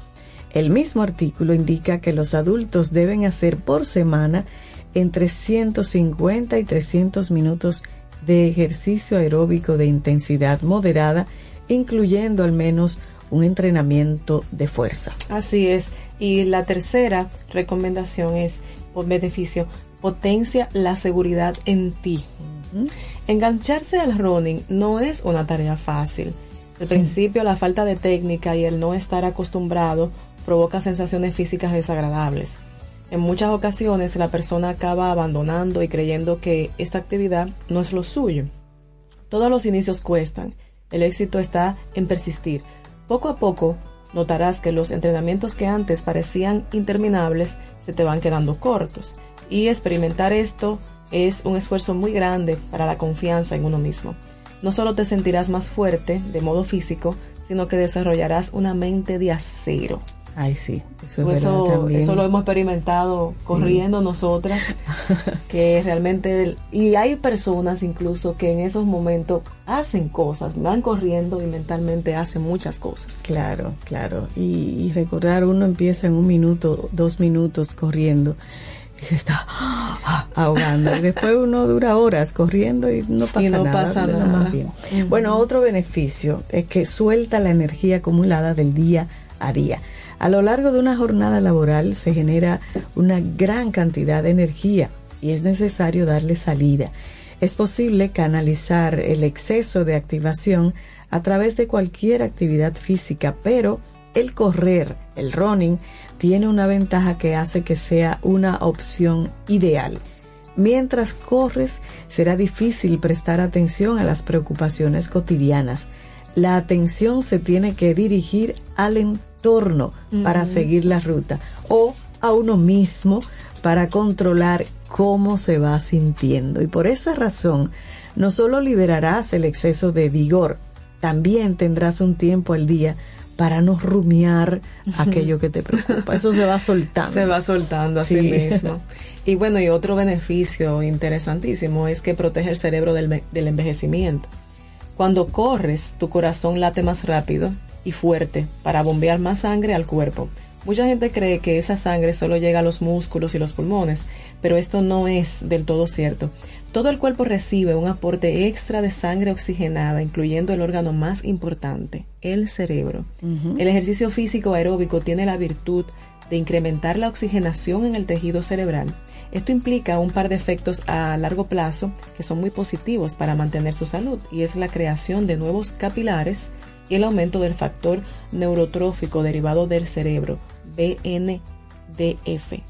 el mismo artículo indica que los adultos deben hacer por semana entre 150 y 300 minutos de ejercicio aeróbico de intensidad moderada, incluyendo al menos un entrenamiento de fuerza. Así es. Y la tercera recomendación es, por beneficio, potencia la seguridad en ti. Engancharse al running no es una tarea fácil. Al principio la falta de técnica y el no estar acostumbrado provoca sensaciones físicas desagradables. En muchas ocasiones la persona acaba abandonando y creyendo que esta actividad no es lo suyo. Todos los inicios cuestan. El éxito está en persistir. Poco a poco notarás que los entrenamientos que antes parecían interminables se te van quedando cortos y experimentar esto es un esfuerzo muy grande para la confianza en uno mismo. No solo te sentirás más fuerte de modo físico, sino que desarrollarás una mente de acero. Ay, sí, eso, es pues eso, eso lo hemos experimentado corriendo nosotras, que realmente, y hay personas incluso que en esos momentos hacen cosas, van corriendo y mentalmente hacen muchas cosas. Claro, claro, y recordar, uno empieza en un minuto, dos minutos corriendo y se está ahogando. Y después uno dura horas corriendo y no pasa no nada. Pasa nada. bien. Bueno, otro beneficio es que suelta la energía acumulada del día a día. A lo largo de una jornada laboral se genera una gran cantidad de energía y es necesario darle salida. Es posible canalizar el exceso de activación a través de cualquier actividad física, pero el correr, el running, tiene una ventaja que hace que sea una opción ideal. Mientras corres, será difícil prestar atención a las preocupaciones cotidianas. La atención se tiene que dirigir al entorno para seguir la ruta o a uno mismo para controlar cómo se va sintiendo. Y por esa razón, no solo liberarás el exceso de vigor, también tendrás un tiempo al día para no rumiar aquello que te preocupa. Eso se va soltando. Se va soltando así mismo. Y bueno, y otro beneficio interesantísimo es que protege el cerebro del, del envejecimiento. Cuando corres, tu corazón late más rápido y fuerte para bombear más sangre al cuerpo. Mucha gente cree que esa sangre solo llega a los músculos y los pulmones, pero esto no es del todo cierto. Todo el cuerpo recibe un aporte extra de sangre oxigenada, incluyendo el órgano más importante, el cerebro. El ejercicio físico aeróbico tiene la virtud de incrementar la oxigenación en el tejido cerebral. Esto implica un par de efectos a largo plazo que son muy positivos para mantener su salud y es la creación de nuevos capilares y el aumento del factor neurotrófico derivado del cerebro, BNDF,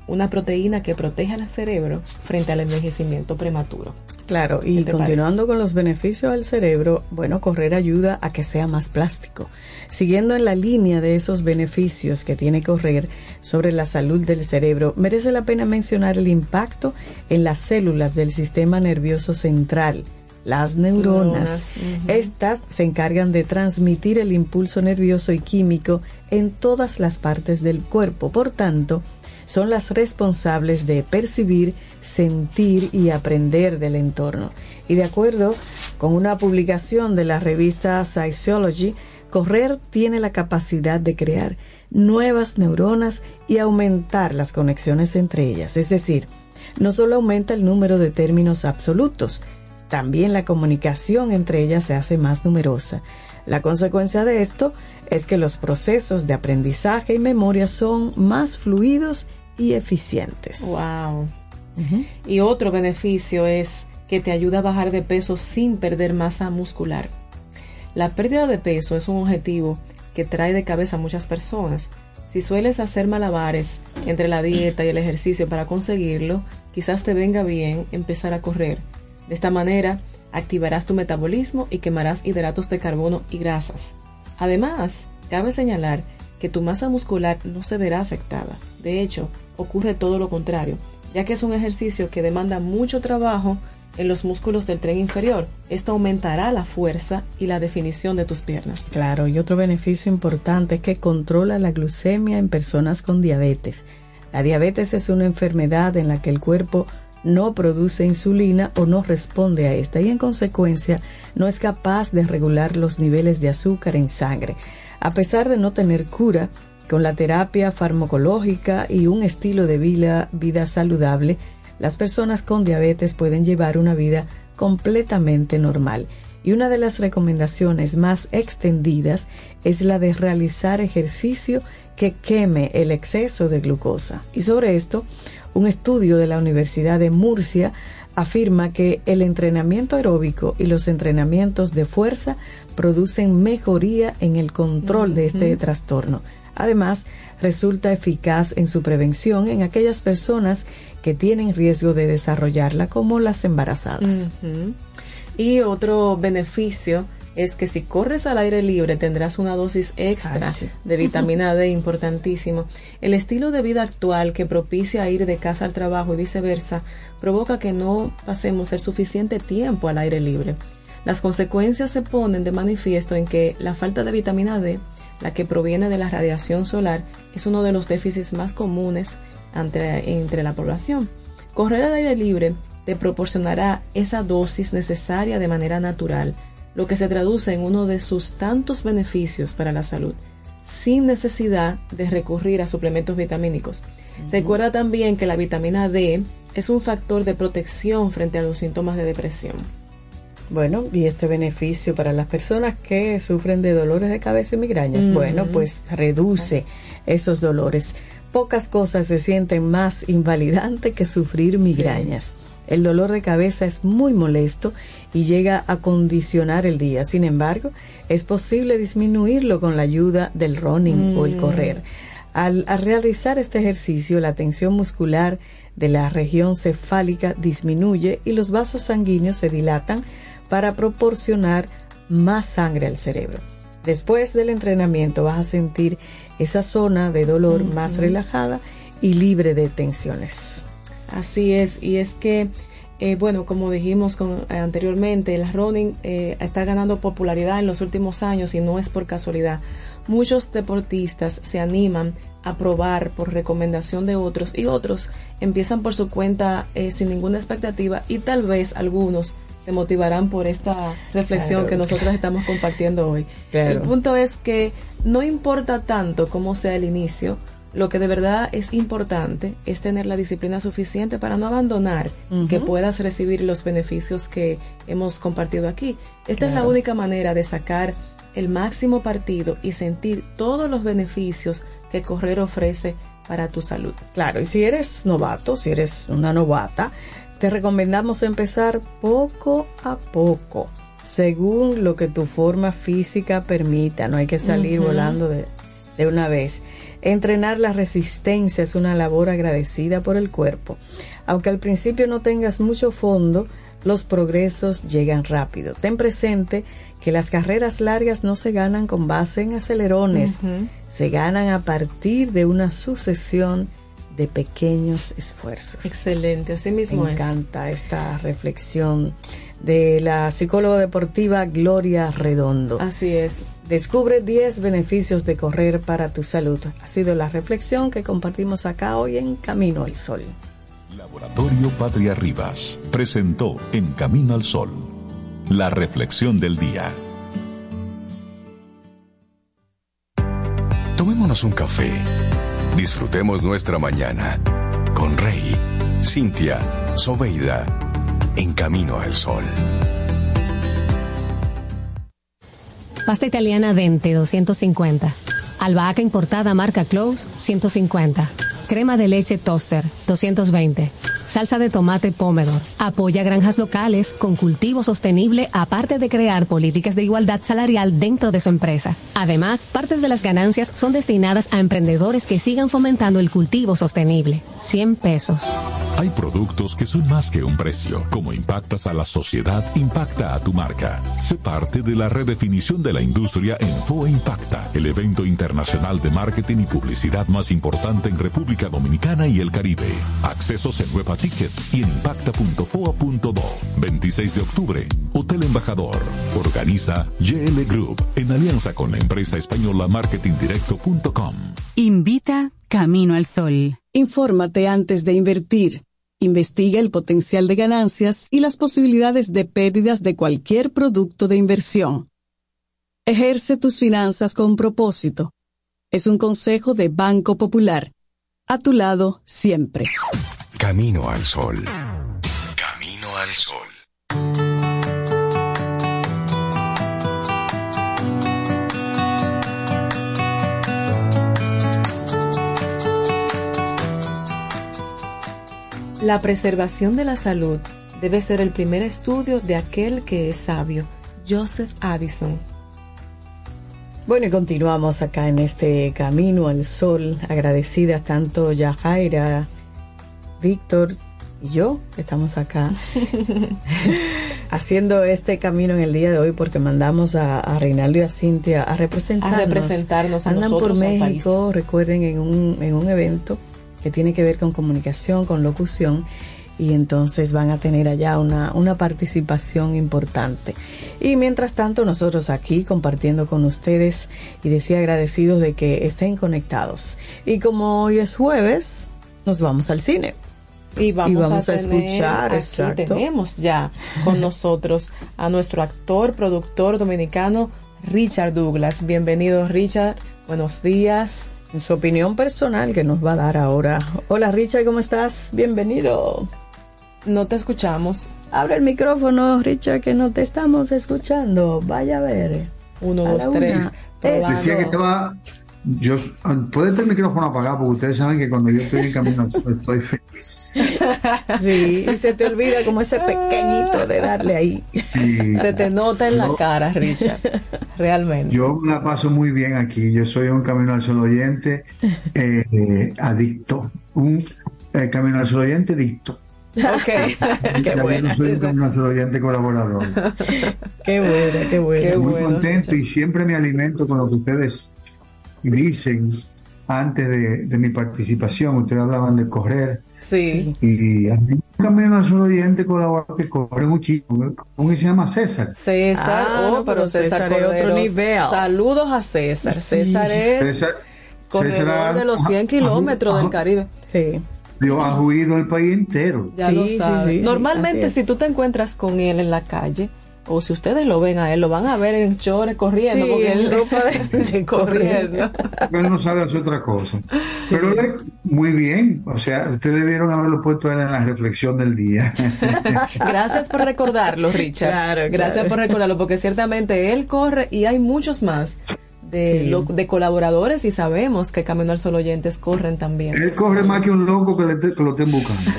una proteína que protege al cerebro frente al envejecimiento prematuro. Claro, y continuando con los beneficios del cerebro, bueno, correr ayuda a que sea más plástico. Siguiendo en la línea de esos beneficios que tiene correr sobre la salud del cerebro, merece la pena mencionar el impacto en las células del sistema nervioso central, las neuronas. Estas se encargan de transmitir el impulso nervioso y químico en todas las partes del cuerpo. Por tanto, son las responsables de percibir, sentir y aprender del entorno. Y de acuerdo con una publicación de la revista Psychology, correr tiene la capacidad de crear nuevas neuronas y aumentar las conexiones entre ellas. Es decir, no solo aumenta el número de términos absolutos, también la comunicación entre ellas se hace más numerosa. La consecuencia de esto es que los procesos de aprendizaje y memoria son más fluidos y eficientes. Wow. Y otro beneficio es que te ayuda a bajar de peso sin perder masa muscular. La pérdida de peso es un objetivo que trae de cabeza a muchas personas. Si sueles hacer malabares entre la dieta y el ejercicio para conseguirlo, quizás te venga bien empezar a correr de esta manera, activarás tu metabolismo y quemarás hidratos de carbono y grasas. Además, cabe señalar que tu masa muscular no se verá afectada. De hecho, ocurre todo lo contrario, ya que es un ejercicio que demanda mucho trabajo en los músculos del tren inferior. Esto aumentará la fuerza y la definición de tus piernas. Claro, y otro beneficio importante es que controla la glucemia en personas con diabetes. La diabetes es una enfermedad en la que el cuerpo no produce insulina o no responde a esta y en consecuencia no es capaz de regular los niveles de azúcar en sangre. A pesar de no tener cura, con la terapia farmacológica y un estilo de vida, vida saludable, las personas con diabetes pueden llevar una vida completamente normal. Y una de las recomendaciones más extendidas es la de realizar ejercicio que queme el exceso de glucosa. Y sobre esto, un estudio de la Universidad de Murcia afirma que el entrenamiento aeróbico y los entrenamientos de fuerza producen mejoría en el control de este trastorno. Además, resulta eficaz en su prevención en aquellas personas que tienen riesgo de desarrollarla, como las embarazadas. Y otro beneficio es que si corres al aire libre tendrás una dosis extra de vitamina D importantísimo. El estilo de vida actual que propicia ir de casa al trabajo y viceversa provoca que no pasemos el suficiente tiempo al aire libre. Las consecuencias se ponen de manifiesto en que la falta de vitamina D, la que proviene de la radiación solar, es uno de los déficits más comunes entre, entre la población. Correr al aire libre te proporcionará esa dosis necesaria de manera natural lo que se traduce en uno de sus tantos beneficios para la salud, sin necesidad de recurrir a suplementos vitamínicos. Recuerda también que la vitamina D es un factor de protección frente a los síntomas de depresión. Bueno, y este beneficio para las personas que sufren de dolores de cabeza y migrañas, bueno, pues reduce esos dolores. Pocas cosas se sienten más invalidantes que sufrir migrañas. El dolor de cabeza es muy molesto y llega a condicionar el día. Sin embargo, es posible disminuirlo con la ayuda del running o el mm. correr. Al, realizar este ejercicio, la tensión muscular de la región cefálica disminuye y los vasos sanguíneos se dilatan para proporcionar más sangre al cerebro. Después del entrenamiento vas a sentir esa zona de dolor más relajada y libre de tensiones. Así es, y es que, eh, bueno, como dijimos eh, anteriormente, el running eh, está ganando popularidad en los últimos años y no es por casualidad. Muchos deportistas se animan a probar por recomendación de otros y otros empiezan por su cuenta sin ninguna expectativa y tal vez algunos se motivarán por esta reflexión que nosotros estamos compartiendo hoy. El punto es que no importa tanto cómo sea el inicio, lo que de verdad es importante es tener la disciplina suficiente para no abandonar, que puedas recibir los beneficios que hemos compartido aquí. Esta es la única manera de sacar el máximo partido y sentir todos los beneficios que correr ofrece para tu salud. Claro, y si eres novato, si eres una novata, te recomendamos empezar poco a poco, según lo que tu forma física permita. No hay que salir volando de, de una vez. Entrenar la resistencia es una labor agradecida por el cuerpo. Aunque al principio no tengas mucho fondo, los progresos llegan rápido. Ten presente que las carreras largas no se ganan con base en acelerones, se ganan a partir de una sucesión de pequeños esfuerzos. Excelente, así mismo Me encanta esta reflexión de la psicóloga deportiva Gloria Redondo. Así es. Descubre 10 beneficios de correr para tu salud. Ha sido la reflexión que compartimos acá hoy en Camino al Sol. Laboratorio Patria Rivas presentó En Camino al Sol la reflexión del día. Tomémonos un café. Disfrutemos nuestra mañana con Rey, Cintia, Soveida, en camino al sol. Pasta italiana Dente 250. Albahaca importada marca Close 150. Crema de leche Toaster 220 salsa de tomate Pomedor. Apoya granjas locales con cultivo sostenible aparte de crear políticas de igualdad salarial dentro de su empresa. Además, parte de las ganancias son destinadas a emprendedores que sigan fomentando el cultivo sostenible. 100 pesos. Hay productos que son más que un precio. Como impactas a la sociedad, impacta a tu marca. Sé parte de la redefinición de la industria en FOA Impacta, el evento internacional de marketing y publicidad más importante en República Dominicana y el Caribe. Accesos en Web Tickets y en impacta.foa.do. 26 de octubre, Hotel Embajador. Organiza GL Group en alianza con la empresa española marketingdirecto.com. Invita Camino al Sol. Infórmate antes de invertir. Investiga el potencial de ganancias y las posibilidades de pérdidas de cualquier producto de inversión. Ejerce tus finanzas con propósito. Es un consejo de Banco Popular. A tu lado siempre. Camino al sol. Camino al sol. La preservación de la salud debe ser el primer estudio de aquel que es sabio, Joseph Addison. Bueno, y continuamos acá en este camino al sol, agradecida tanto Yajaira Víctor y yo estamos acá haciendo este camino en el día de hoy porque mandamos a, Reinaldo y a Cintia a representarnos. A representarnos Andan por México, recuerden, en un, en un evento que tiene que ver con comunicación, con locución y entonces van a tener allá una, una participación importante. Y mientras tanto, nosotros aquí compartiendo con ustedes y decía agradecidos de que estén conectados. Y como hoy es jueves, nos vamos al cine. Y vamos, a, escuchar, aquí tenemos ya con nosotros a nuestro actor, productor dominicano, Richard Douglas. Bienvenido, Richard. Buenos días. En su opinión personal que nos va a dar ahora. Hola, Richard, ¿cómo estás? Bienvenido. No te escuchamos. Abre el micrófono, Richard, que no te estamos escuchando. Vaya a ver. Uno, dos, tres. Decía que estaba yo, puede tener el micrófono apagado porque ustedes saben que cuando yo estoy en camino estoy feliz. Sí, y se te olvida como ese pequeñito de darle ahí. se te nota en la cara, Richard, realmente. Yo la paso muy bien aquí. Yo soy un camino al sol oyente eh, adicto. Un eh, camino al sol oyente adicto. Ok, qué bueno. Soy al sol oyente colaborador. qué bueno, qué bueno. Muy contento y siempre me alimento con lo que ustedes dicen antes de, mi participación, ustedes hablaban de correr. Sí. Y a mí también es un oyente colaborador que corre muchísimo. ¿Cómo se llama César? César, ah, oh, pero César, es otro nivel. Saludos a César. César es corredor de los 100 kilómetros del Caribe. Sí. Dio ha huido el país entero. Ya lo sabe. Normalmente, si tú te encuentras con él en la calle, o si ustedes lo ven a él, lo van a ver en chores corriendo, porque él ropa de, corriendo. él no sabe hacer otra cosa. Pero muy bien, o sea, ustedes debieron haberlo puesto en la reflexión del día. Gracias por recordarlo, Richard. Gracias por recordarlo, porque ciertamente él corre y hay muchos más. De, de colaboradores y sabemos que Camino al Sol oyentes corren también. Él corre más que un loco que, lo estén buscando.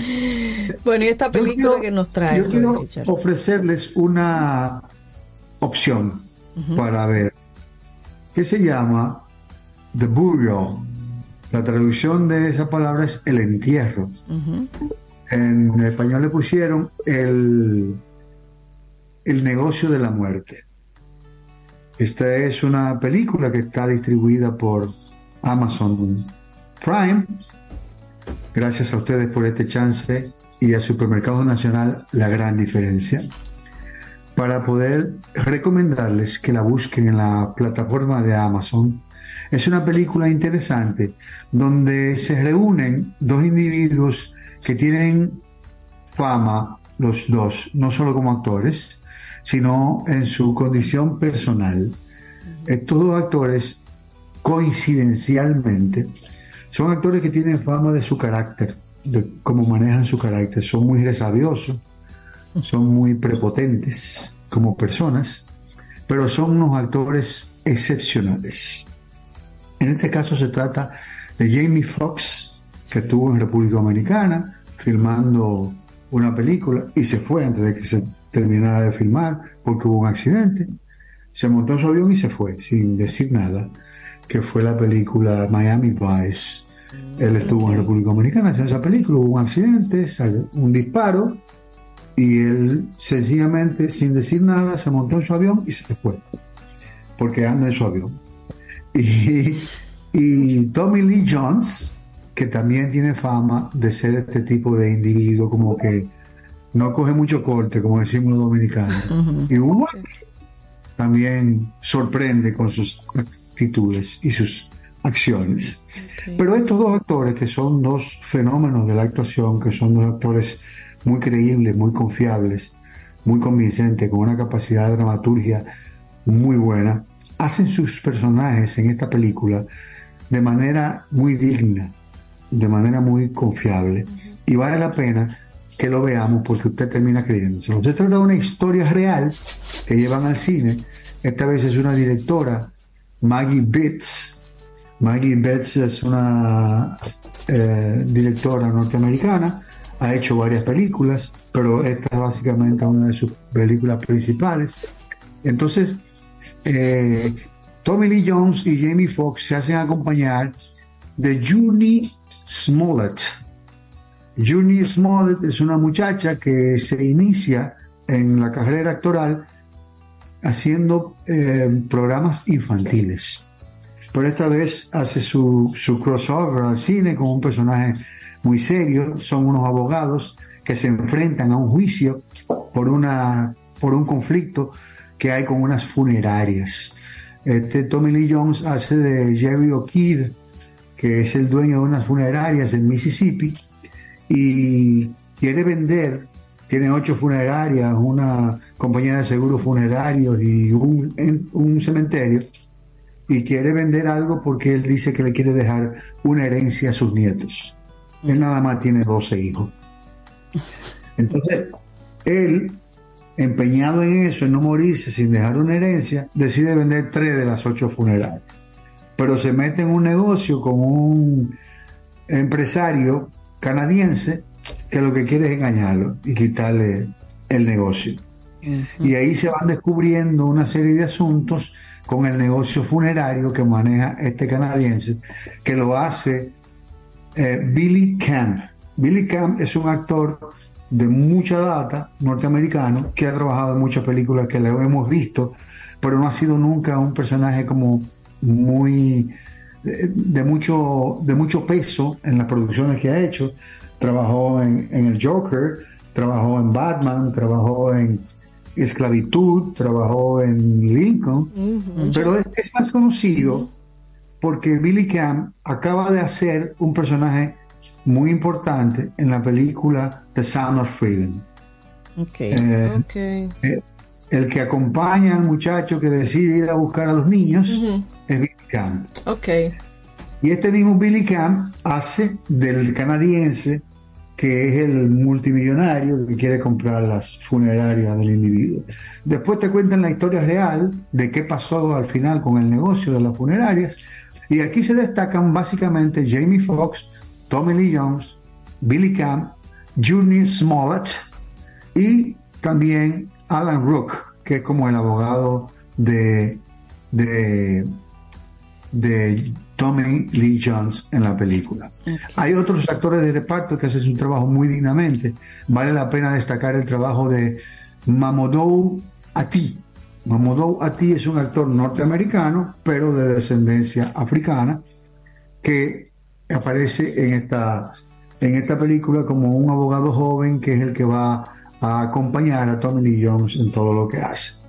bueno, y esta película que nos trae. Yo quiero ofrecerles una opción para ver, que se llama The Burial. La traducción de esa palabra es el entierro. En español le pusieron el, el negocio de la muerte. Esta es una película que está distribuida por Amazon Prime Gracias a ustedes por este chance y a Supermercado Nacional La Gran Diferencia para poder recomendarles que la busquen en la plataforma de Amazon. Es una película interesante donde se reúnen dos individuos que tienen fama, los dos, no solo como actores, sino en su condición personal. Estos dos actores, coincidencialmente, son actores que tienen fama de su carácter, de cómo manejan su carácter. Son muy resabiosos, son muy prepotentes como personas, pero son unos actores excepcionales. En este caso se trata de Jamie Foxx, que estuvo en República Dominicana filmando una película y se fue antes de que se terminara de filmar porque hubo un accidente. Se montó en su avión y se fue sin decir nada que fue la película Miami Vice. Él estuvo en República Dominicana haciendo esa película, hubo un accidente, un disparo, y él sencillamente, sin decir nada, se montó en su avión y se fue, porque anda en su avión. Y, y Tommy Lee Jones, que también tiene fama de ser este tipo de individuo, como que no coge mucho corte, como decimos los dominicanos. Y uno también sorprende con sus y sus acciones. Pero estos dos actores, que son dos fenómenos de la actuación, que son dos actores muy creíbles, muy confiables, muy convincentes, con una capacidad de dramaturgia muy buena, hacen sus personajes en esta película de manera muy digna, de manera muy confiable. Y vale la pena que lo veamos porque usted termina creyendo. Se trata de una historia real que llevan al cine. Esta vez es una directora Maggie Betts. Maggie Betts es una eh, directora norteamericana, ha hecho varias películas, pero esta es básicamente una de sus películas principales. Entonces, eh, Tommy Lee Jones y Jamie Foxx se hacen acompañar de Junie Smollett. Junie Smollett es una muchacha que se inicia en la carrera actoral haciendo eh, programas infantiles. Pero esta vez hace su, su crossover al cine con un personaje muy serio. Son unos abogados que se enfrentan a un juicio por, una, por un conflicto que hay con unas funerarias. Este Tommy Lee Jones hace de Jerry O'Keefe, que es el dueño de unas funerarias en Mississippi, y quiere vender tiene ocho funerarias, una compañía de seguros funerarios y un, un cementerio, y quiere vender algo porque él dice que le quiere dejar una herencia a sus nietos. Él nada más tiene 12 hijos. Entonces, él, empeñado en eso, en no morirse sin dejar una herencia, decide vender tres de las ocho funerarias. Pero se mete en un negocio con un empresario canadiense que lo que quiere es engañarlo y quitarle el negocio. Y ahí se van descubriendo una serie de asuntos con el negocio funerario que maneja este canadiense, que lo hace eh, Billy Camp. Billy Camp es un actor de mucha data norteamericano que ha trabajado en muchas películas que le hemos visto, pero no ha sido nunca un personaje como muy de, mucho de mucho peso en las producciones que ha hecho. Trabajó en, el Joker, trabajó en Batman, trabajó en Esclavitud, trabajó en Lincoln, pero es, más conocido porque Billy Camp acaba de hacer un personaje muy importante en la película The Sound of Freedom. Okay. Eh, eh, el que acompaña al muchacho que decide ir a buscar a los niños es Billy Camp. Okay. Y este mismo Billy Camp hace del canadiense que es el multimillonario que quiere comprar las funerarias del individuo. Después te cuentan la historia real de qué pasó al final con el negocio de las funerarias. Y aquí se destacan básicamente Jamie Foxx, Tommy Lee Jones, Billy Camp, Junior Smollett y también Alan Rook, que es como el abogado de, de, de Tommy Lee Jones en la película. Hay otros actores de reparto que hacen su trabajo muy dignamente. Vale la pena destacar el trabajo de Mamoudou Ati. Mamoudou Ati es un actor norteamericano, pero de descendencia africana, que aparece en esta, en esta película como un abogado joven que es el que va a acompañar a Tommy Lee Jones en todo lo que hace.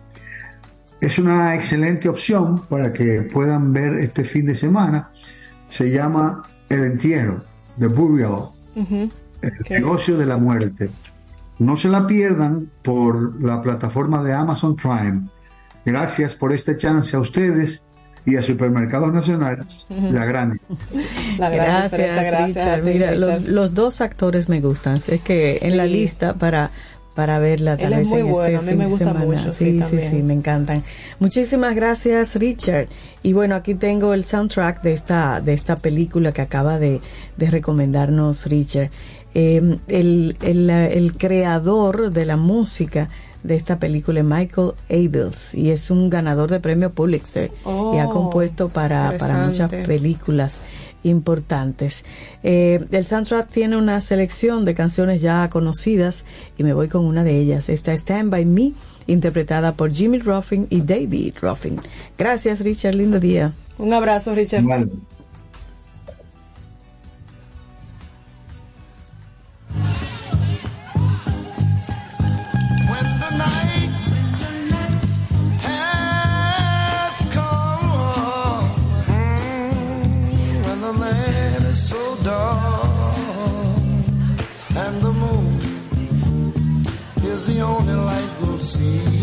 Es una excelente opción para que puedan ver este fin de semana. Se llama El Entierro, The Burial, el negocio de la muerte. No se la pierdan por la plataforma de Amazon Prime. Gracias por este chance a ustedes y a Supermercados Nacional, la grande. gracias, Richard. Mira, Los, dos actores me gustan. Sé que en la lista para para verla tal vez en este a mí me gusta mucho. Sí, sí, sí, me encantan. Muchísimas gracias, Richard. Y bueno, aquí tengo el soundtrack de esta, de esta película que acaba de, recomendarnos Richard. Em, el, el, creador de la música de esta película es Michael Abels y es un ganador de premio Pulitzer y ha oh, compuesto para, para muchas películas importantes. Eh, el soundtrack tiene una selección de canciones ya conocidas y me voy con una de ellas. Esta Stand By Me, interpretada por Jimmy Ruffin y David Ruffin. Gracias, Richard. Lindo día. Un abrazo, Richard. the only light we'll see.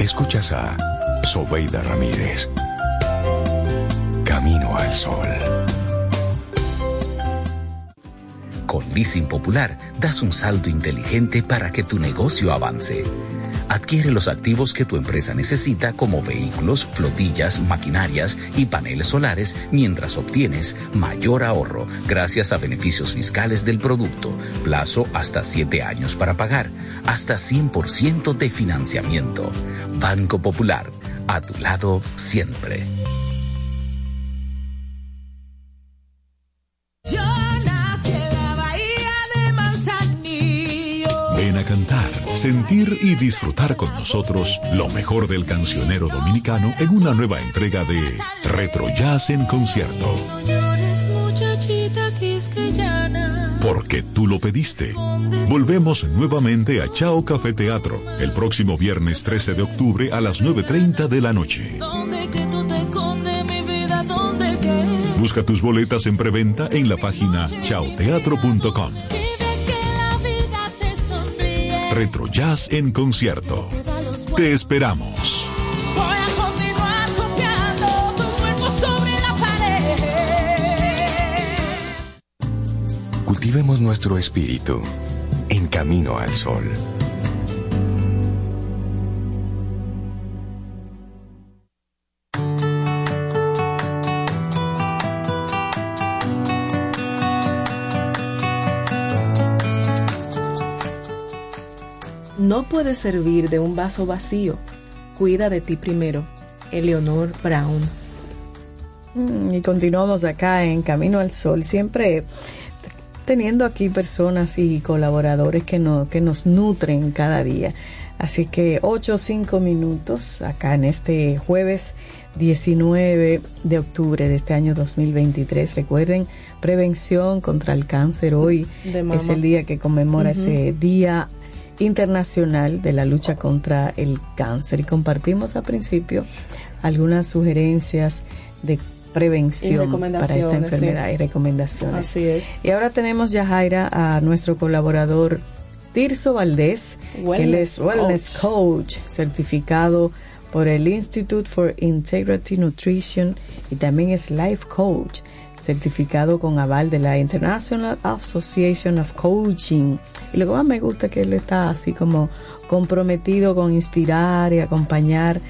Escuchas a Sobeida Ramírez. Camino al Sol. Con Leasing Popular das un salto inteligente para que tu negocio avance. Adquiere los activos que tu empresa necesita como vehículos, flotillas, maquinarias y paneles solares mientras obtienes mayor ahorro gracias a beneficios fiscales del producto, plazo hasta 7 años para pagar, hasta 100% de financiamiento. Banco Popular, a tu lado siempre. cantar, sentir y disfrutar con nosotros lo mejor del cancionero dominicano en una nueva entrega de Retro Jazz en concierto. Pediste. Volvemos nuevamente a Chao Café Teatro el próximo viernes 13 de octubre a las 9.30 de la noche. Busca tus boletas en preventa en la página chaoteatro.com. Retro Jazz en concierto. Te esperamos. Cultivemos nuestro espíritu en camino al sol. No puedes servir de un vaso vacío. Cuida de ti primero. Eleonor Brown. Mm, y continuamos acá en Camino al Sol, siempre teniendo aquí personas y colaboradores que, no, que nos nutren cada día. Así que 8 o 5 minutos acá en este jueves 19 de octubre de este año 2023. Recuerden, prevención contra el cáncer. Hoy es el día que conmemora ese día internacional de la lucha contra el cáncer y compartimos al principio algunas sugerencias de prevención para esta enfermedad y recomendaciones. Así es. Y ahora tenemos ya Jaira a nuestro colaborador Tirso Valdés, que él es Wellness coach. certificado por el Institute for Integrity Nutrition y también es Life Coach certificado con aval de la International Association of Coaching. Y lo que más me gusta es que él está así como comprometido con inspirar y acompañar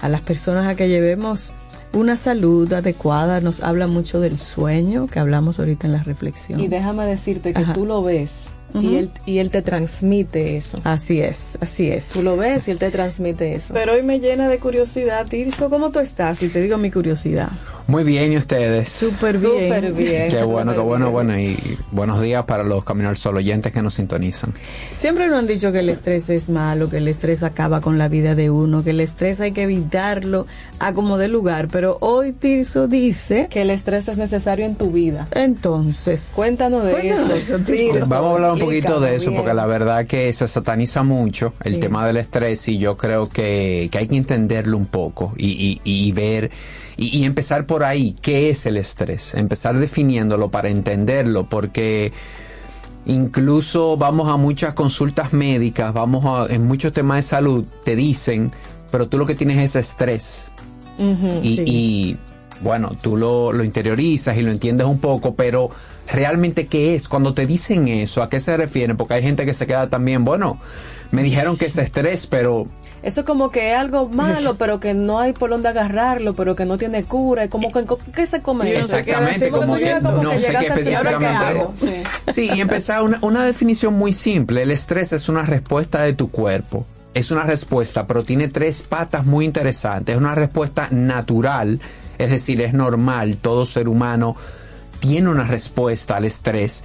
a las personas a que llevemos una salud adecuada. Nos habla mucho del sueño, que hablamos ahorita en la reflexión. Y déjame decirte que tú lo ves y, él, y él te transmite eso. Así es, así es. Tú lo ves y él te transmite eso. Pero hoy me llena de curiosidad, Tirso, ¿cómo tú estás? Y te digo mi curiosidad. Muy bien, ¿y ustedes? Súper bien. Súper bien. Qué bueno, qué bueno, bueno. Y buenos días para los Caminar Sol oyentes que nos sintonizan. Siempre nos han dicho que el estrés es malo, que el estrés acaba con la vida de uno, que el estrés hay que evitarlo a como de lugar. Pero hoy Tirso dice... Que el estrés es necesario en tu vida. Entonces... Cuéntanos de eso. Vamos a hablar un poquito de eso porque la verdad que se sataniza mucho el tema del estrés y yo creo que, hay que entenderlo un poco y, y ver y, empezar por ahí, ¿qué es el estrés? Empezar definiéndolo para entenderlo, porque incluso vamos a muchas consultas médicas, vamos a, en muchos temas de salud, te dicen, pero tú lo que tienes es estrés. y, bueno, tú lo, lo interiorizas y lo entiendes un poco, pero realmente qué es. Cuando te dicen eso, ¿a qué se refieren? Porque hay gente que se queda también, bueno, me dijeron que es estrés, pero eso es como que es algo malo, pero que no hay por dónde agarrarlo, pero que no tiene cura. Como que, ¿qué se come? Exactamente, como que, no sé qué específicamente. Sí. y empezar una, una definición muy simple. El estrés es una respuesta de tu cuerpo. Es una respuesta, pero tiene tres patas muy interesantes. Es una respuesta natural, es decir, es normal. Todo ser humano tiene una respuesta al estrés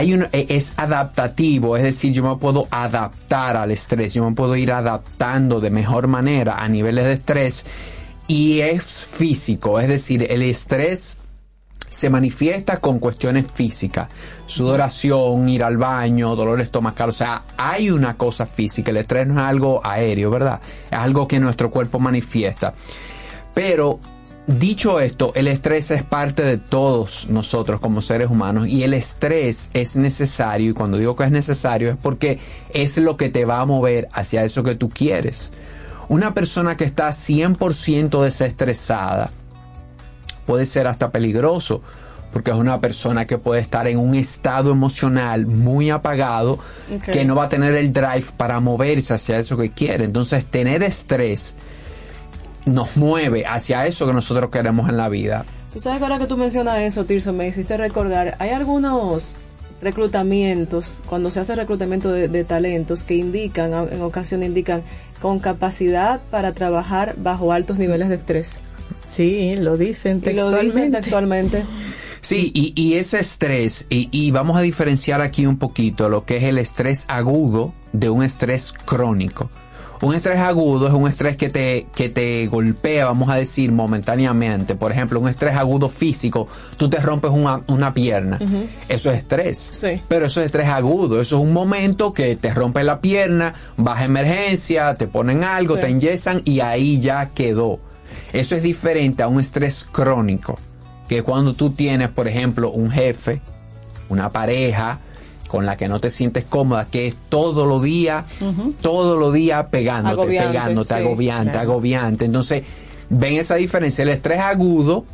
e, es adaptativo, es decir, yo me puedo adaptar al estrés, yo me puedo ir adaptando de mejor manera a niveles de estrés y es físico, es decir, el estrés se manifiesta con cuestiones físicas, sudoración, ir al baño, dolor estomacal, o sea, hay una cosa física, el estrés no es algo aéreo, ¿verdad? Es algo que nuestro cuerpo manifiesta. Pero Dicho esto, el estrés es parte de todos nosotros como seres humanos y el estrés es necesario y cuando digo que es necesario es porque es lo que te va a mover hacia eso que tú quieres. Una persona que está 100% desestresada puede ser hasta peligroso porque es una persona que puede estar en un estado emocional muy apagado, que no va a tener el drive para moverse hacia eso que quiere. Entonces, tener estrés nos mueve hacia eso que nosotros queremos en la vida. Tú sabes que ahora que tú mencionas eso, Tirso, me hiciste recordar, hay algunos reclutamientos, cuando se hace reclutamiento de, talentos, que indican, en ocasiones indican, con capacidad para trabajar bajo altos niveles de estrés. Sí, lo dicen textualmente. lo dicen textualmente. Sí, y, y ese estrés, y, y, vamos a diferenciar aquí un poquito lo que es el estrés agudo de un estrés crónico. Un estrés agudo es un estrés que te, que te golpea, vamos a decir, momentáneamente. Por ejemplo, un estrés agudo físico, tú te rompes una, una pierna. Eso es estrés. Sí. Pero eso es estrés agudo. Eso es un momento que te rompe la pierna, vas a emergencia, te ponen algo, te enyesan y ahí ya quedó. Eso es diferente a un estrés crónico. Que cuando tú tienes, por ejemplo, un jefe, una pareja, con la que no te sientes cómoda, que es todo los días, todo los días pegándote, pegándote, agobiante, agobiante. Entonces, ven esa diferencia. El estrés agudo,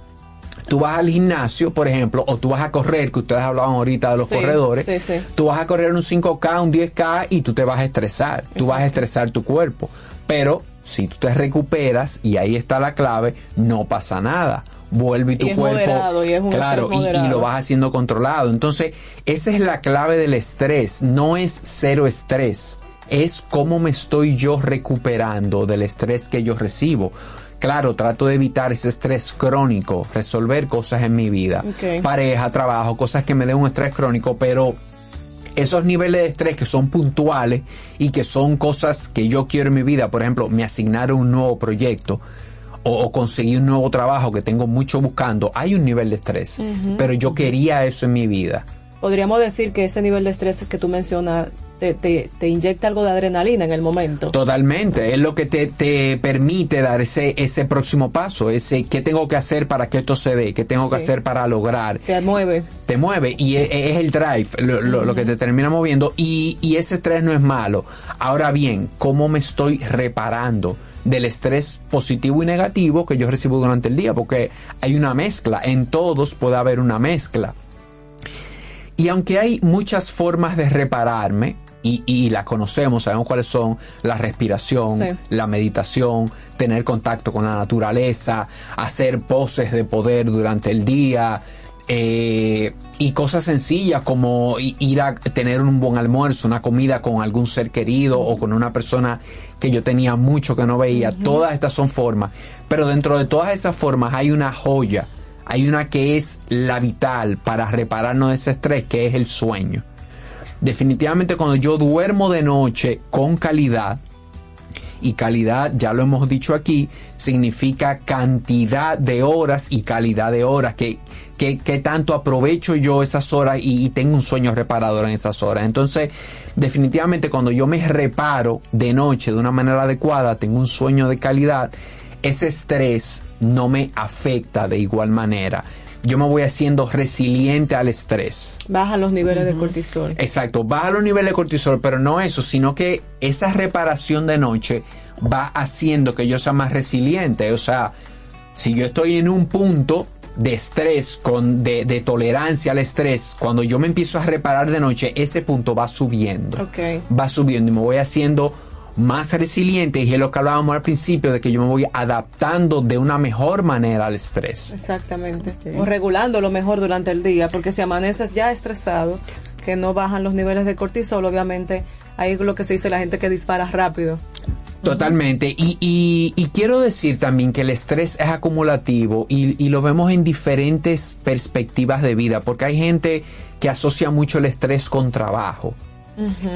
tú vas al gimnasio, por ejemplo, o tú vas a correr, que ustedes hablaban ahorita de los corredores, tú vas a correr un 5K, un 10K y tú te vas a estresar, tú vas a estresar tu cuerpo. Pero si tú te recuperas, y ahí está la clave, no pasa nada vuelve y tu cuerpo y claro y, lo vas haciendo controlado. Entonces esa es la clave del estrés. No es cero estrés es cómo me estoy yo recuperando del estrés que yo recibo. Claro, trato de evitar ese estrés crónico, resolver cosas en mi vida, pareja, trabajo, cosas que me den un estrés crónico, pero esos niveles de estrés que son puntuales y que son cosas que yo quiero en mi vida, por ejemplo, me asignaron un nuevo proyecto, o, conseguir un nuevo trabajo que tengo mucho buscando, hay un nivel de estrés, pero yo quería eso en mi vida. Podríamos decir que ese nivel de estrés que tú mencionas te, te, inyecta algo de adrenalina en el momento. Totalmente, es lo que te, te, permite dar ese, ese próximo paso, ese qué tengo que hacer para que esto se dé, qué tengo que hacer para lograr. Te mueve. Te mueve y es, es el drive lo, lo, que te termina moviendo y, y ese estrés no es malo. Ahora bien, ¿cómo me estoy reparando? Del estrés positivo y negativo que yo recibo durante el día, porque hay una mezcla, en todos puede haber una mezcla. Y aunque hay muchas formas de repararme, y, la conocemos, sabemos cuáles son la respiración, la meditación, tener contacto con la naturaleza, hacer poses de poder durante el día, eh, y cosas sencillas como ir a tener un buen almuerzo, una comida con algún ser querido o con una persona que yo tenía mucho que no veía. Todas estas son formas. Pero dentro de todas esas formas hay una joya. Hay una que es la vital para repararnos de ese estrés, que es el sueño. Definitivamente cuando yo duermo de noche con calidad, y calidad, ya lo hemos dicho aquí, significa cantidad de horas y calidad de horas, que, que, tanto aprovecho yo esas horas y, tengo un sueño reparador en esas horas. Entonces, definitivamente cuando yo me reparo de noche de una manera adecuada, tengo un sueño de calidad, ese estrés no me afecta de igual manera yo me voy haciendo resiliente al estrés. Baja los niveles de cortisol. Exacto, baja los niveles de cortisol, pero no eso, sino que esa reparación de noche va haciendo que yo sea más resiliente. O sea, si yo estoy en un punto de estrés, con, de, de, tolerancia al estrés, cuando yo me empiezo a reparar de noche, ese punto va subiendo. Okay. Va subiendo y me voy haciendo más resiliente y es lo que hablábamos al principio de que yo me voy adaptando de una mejor manera al estrés. Exactamente. O regulando lo mejor durante el día, porque si amaneces ya estresado, que no bajan los niveles de cortisol, obviamente ahí es lo que se dice la gente que dispara rápido. Totalmente. Y, y, quiero decir también que el estrés es acumulativo y, y, lo vemos en diferentes perspectivas de vida, porque hay gente que asocia mucho el estrés con trabajo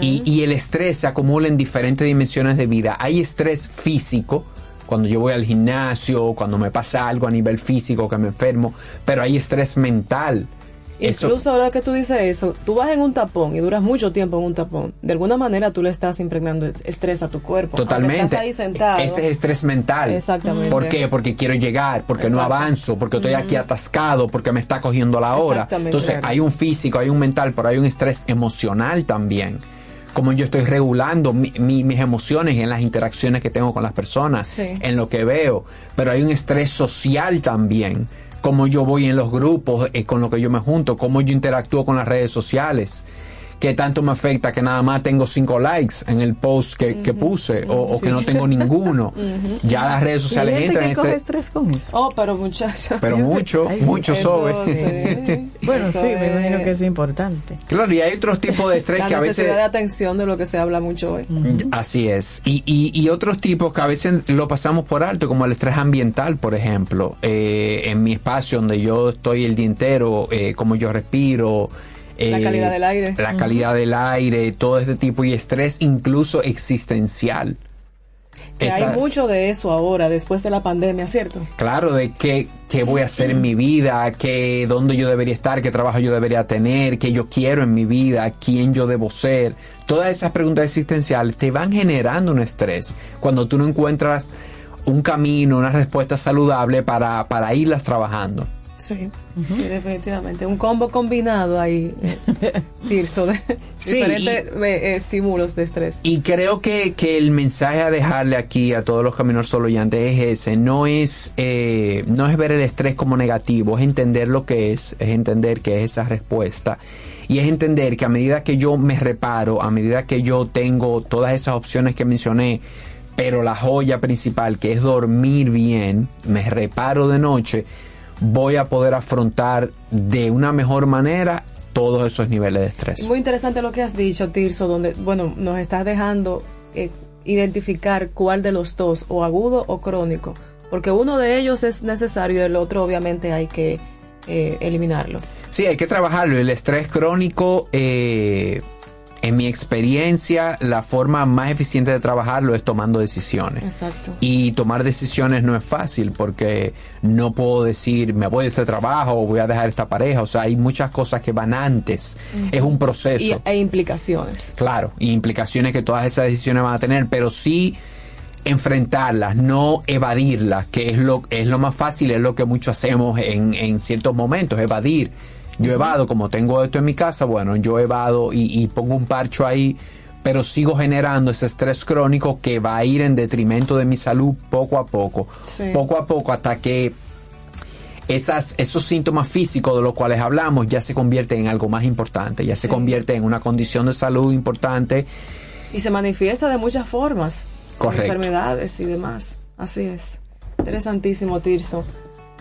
y, el estrés se acumula en diferentes dimensiones de vida. Hay estrés físico, cuando yo voy al gimnasio, cuando me pasa algo a nivel físico que me enfermo, pero hay estrés mental Incluso ahora que tú dices eso, tú vas en un tapón y duras mucho tiempo en un tapón. De alguna manera tú le estás impregnando estrés a tu cuerpo. Totalmente. ahí sentado. Ese es estrés mental. Exactamente. ¿Por qué? Porque quiero llegar, porque no avanzo, porque estoy aquí atascado, porque me está cogiendo la hora. Entonces hay un físico, hay un mental, pero hay un estrés emocional también como yo estoy regulando mis emociones en las interacciones que tengo con las personas, en lo que veo, pero hay un estrés social también cómo yo voy en los grupos, eh, con lo que yo me junto, cómo yo interactúo con las redes sociales que tanto me afecta que nada más tengo cinco likes en el post que, puse o, que no tengo ninguno. Ya las redes sociales entran en ese... estrés con eso. Oh, pero muchachos. Pero mucho, mucho sobre. bueno, sí, me imagino que es importante. Claro, y hay otros tipos de estrés que a veces... de atención de lo que se habla mucho hoy. Así es. Y, y, y, otros tipos que a veces lo pasamos por alto, como el estrés ambiental, por ejemplo. Eh, en mi espacio donde yo estoy el día entero, eh, como yo respiro, la calidad del aire. La calidad del aire, todo este tipo y estrés incluso existencial. Que hay mucho de eso ahora, después de la pandemia, ¿cierto? Claro, de qué, qué voy a hacer en mi vida, qué, dónde yo debería estar, qué trabajo yo debería tener, qué yo quiero en mi vida, quién yo debo ser. Todas esas preguntas existenciales te van generando un estrés cuando tú no encuentras un camino, una respuesta saludable para, para irlas trabajando. Sí, definitivamente. Un combo combinado ahí, Tirso, de diferentes eh, estímulos de estrés. Y creo que, el mensaje a dejarle aquí a todos los caminos soloyantes es ese. No es, eh, no es ver el estrés como negativo, es entender lo que es, es entender que es esa respuesta. Y es entender que a medida que yo me reparo, a medida que yo tengo todas esas opciones que mencioné, pero la joya principal, que es dormir bien, me reparo de noche, voy a poder afrontar de una mejor manera todos esos niveles de estrés. Muy interesante lo que has dicho, Tirso, donde, bueno, nos estás dejando eh, identificar cuál de los dos, o agudo o crónico, porque uno de ellos es necesario y el otro obviamente hay que eh, eliminarlo. Sí, hay que trabajarlo. El estrés crónico eh, en mi experiencia, la forma más eficiente de trabajarlo es tomando decisiones. Exacto. Y tomar decisiones no es fácil porque no puedo decir me voy de este trabajo o voy a dejar esta pareja. O sea, hay muchas cosas que van antes. Es un proceso. Y, e implicaciones. Claro, y implicaciones que todas esas decisiones van a tener, pero sí enfrentarlas, no evadirlas, que es lo, es lo más fácil, es lo que muchos hacemos en, en ciertos momentos, evadir yo evado, como tengo esto en mi casa, bueno, yo evado y, pongo un parcho ahí, pero sigo generando ese estrés crónico que va a ir en detrimento de mi salud poco a poco, poco a poco hasta que esas, esos síntomas físicos de los cuales hablamos ya se convierten en algo más importante, ya se convierte en una condición de salud importante. Y se manifiesta de muchas formas, Correcto. enfermedades y demás. Así es. Interesantísimo, Tirso.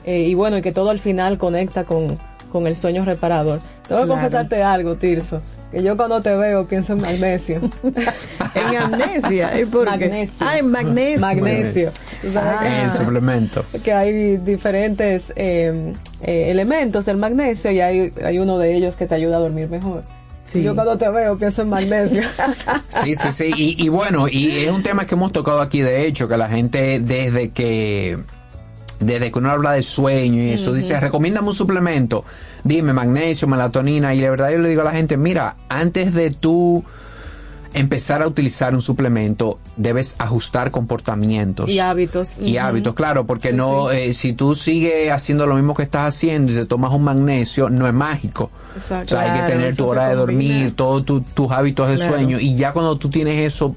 Eh, y bueno, y que todo al final conecta con, con el sueño reparador. Tengo que confesarte algo, Tirso, que yo cuando te veo pienso en magnesio. en amnesia, ¿y por magnesio. Ah, en magnesio. Magnesio. Ah. el suplemento. Que hay diferentes eh, eh, elementos del magnesio y hay, hay uno de ellos que te ayuda a dormir mejor. Sí. Yo cuando te veo pienso en magnesio. Sí, sí, sí. Y, y, bueno, y es un tema que hemos tocado aquí, de hecho, que la gente desde que desde que uno habla de sueño y eso, dice, recomiéndame un suplemento, dime magnesio, melatonina, y de verdad yo le digo a la gente, mira, antes de tú empezar a utilizar un suplemento, debes ajustar comportamientos. Y hábitos. Y hábitos, claro, porque no, eh, si tú sigues haciendo lo mismo que estás haciendo y te tomas un magnesio, no es mágico. Exacto. O sea, hay que tener tu hora de dormir, todos tus hábitos de sueño, y ya cuando tú tienes eso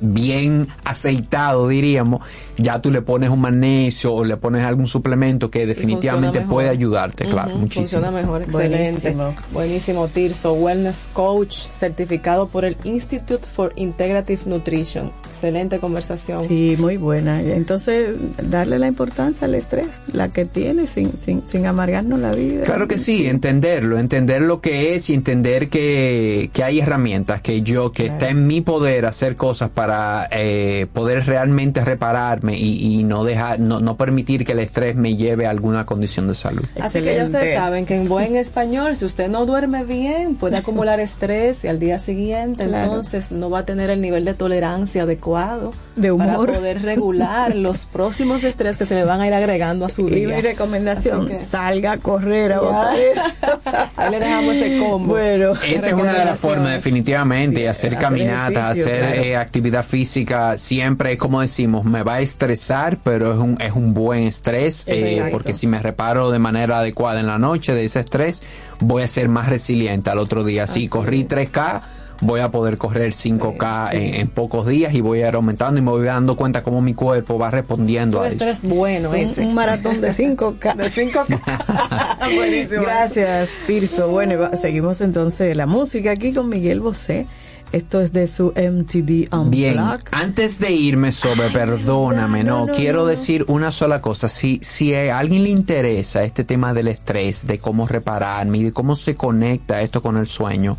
bien aceitado, diríamos, ya tú le pones un magnesio o le pones algún suplemento que definitivamente puede ayudarte, claro, muchísimo. Funciona mejor, excelente. Buenísimo. Tirso, Wellness Coach, certificado por el Institute for Integrative Nutrition. Excelente conversación. Sí, muy buena. Entonces, darle la importancia al estrés, la que tiene, sin, sin, sin amargarnos la vida. Claro que sí, entenderlo, entender lo que es y entender que, que hay herramientas, que yo, que está en mi poder hacer cosas para para eh, poder realmente repararme y, no dejar, no, no, permitir que el estrés me lleve a alguna condición de salud. Así que ya ustedes saben que en buen español, si usted no duerme bien, puede acumular estrés y al día siguiente entonces no va a tener el nivel de tolerancia adecuado de humor. para poder regular los próximos estrés que se le van a ir agregando a su día. Y mi recomendación, salga a correr a botar Ahí le dejamos ese combo. Bueno, esa es una de las formas definitivamente, hacer, caminatas, hacer eh, actividad física, siempre, como decimos, me va a estresar, pero es un, es un buen estrés, eh, porque si me reparo de manera adecuada en la noche de ese estrés, voy a ser más resiliente al otro día. Si corrí 3K, voy a poder correr 5K En, pocos días y voy a ir aumentando y me voy dando cuenta cómo mi cuerpo va respondiendo a eso. es bueno ese. Un, maratón de 5K. de 5K. Buenísimo. Gracias, Tirso. Bueno, seguimos entonces la música aquí con Miguel Bosé. Esto es de su MTV Unplugged. Bien, antes de irme sobre, perdóname, no, quiero decir una sola cosa. Si, si a alguien le interesa este tema del estrés, de cómo repararme y de cómo se conecta esto con el sueño,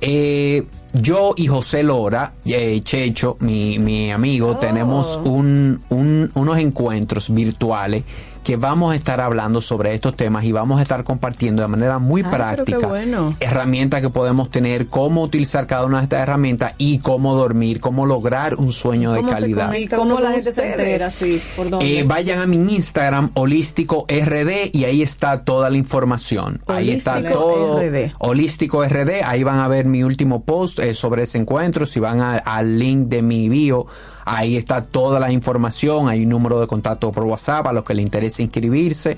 eh, yo y José Lora, eh, Checho, mi, mi amigo, oh. tenemos un, un, unos encuentros virtuales que vamos a estar hablando sobre estos temas y vamos a estar compartiendo de manera muy práctica herramientas que podemos tener, cómo utilizar cada una de estas herramientas y cómo dormir, cómo lograr un sueño de calidad. y cómo la gente se entera, sí, eh, vayan a mi Instagram, holístico RD, y ahí está toda la información. ahí está todo. RD. Holístico RD, ahí van a ver mi último post eh, sobre ese encuentro. Si van al link de mi bio, Ahí está toda la información, hay un número de contacto por WhatsApp a los que les interese inscribirse.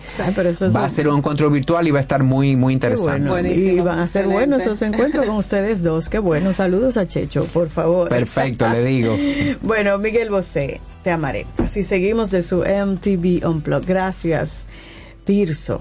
va a ser un encuentro virtual y va a estar muy, muy interesante. y van a ser buenos esos encuentros con ustedes dos. Qué bueno. Saludos a Checho, por favor. Perfecto, le digo. bueno, Miguel Bosé, te amaré. Así seguimos de su MTV Unplugged. Gracias, Tirso.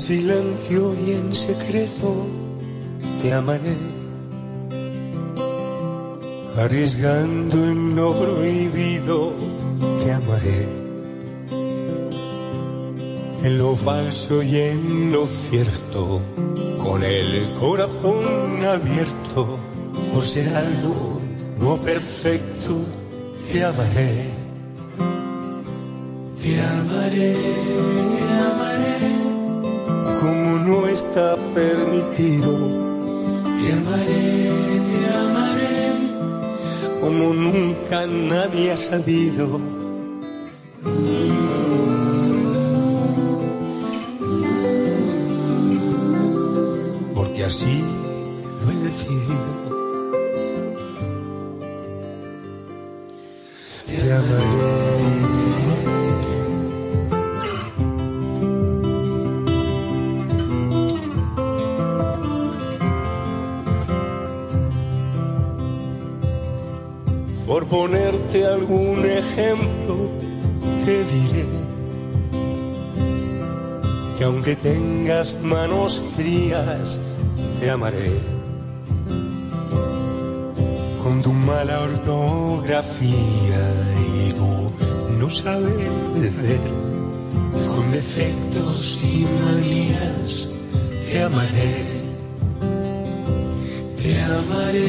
silencio y en secreto te amaré, arriesgando en lo prohibido te amaré, en lo falso y en lo cierto, con el corazón abierto, por ser algo no perfecto, te amaré, te amaré no está permitido. Te amaré, te amaré, como nunca nadie ha sabido. Tengas manos frías, te amaré. Con tu mala ortografía y tú no sabes ver, con defectos y manías, te amaré. Te amaré,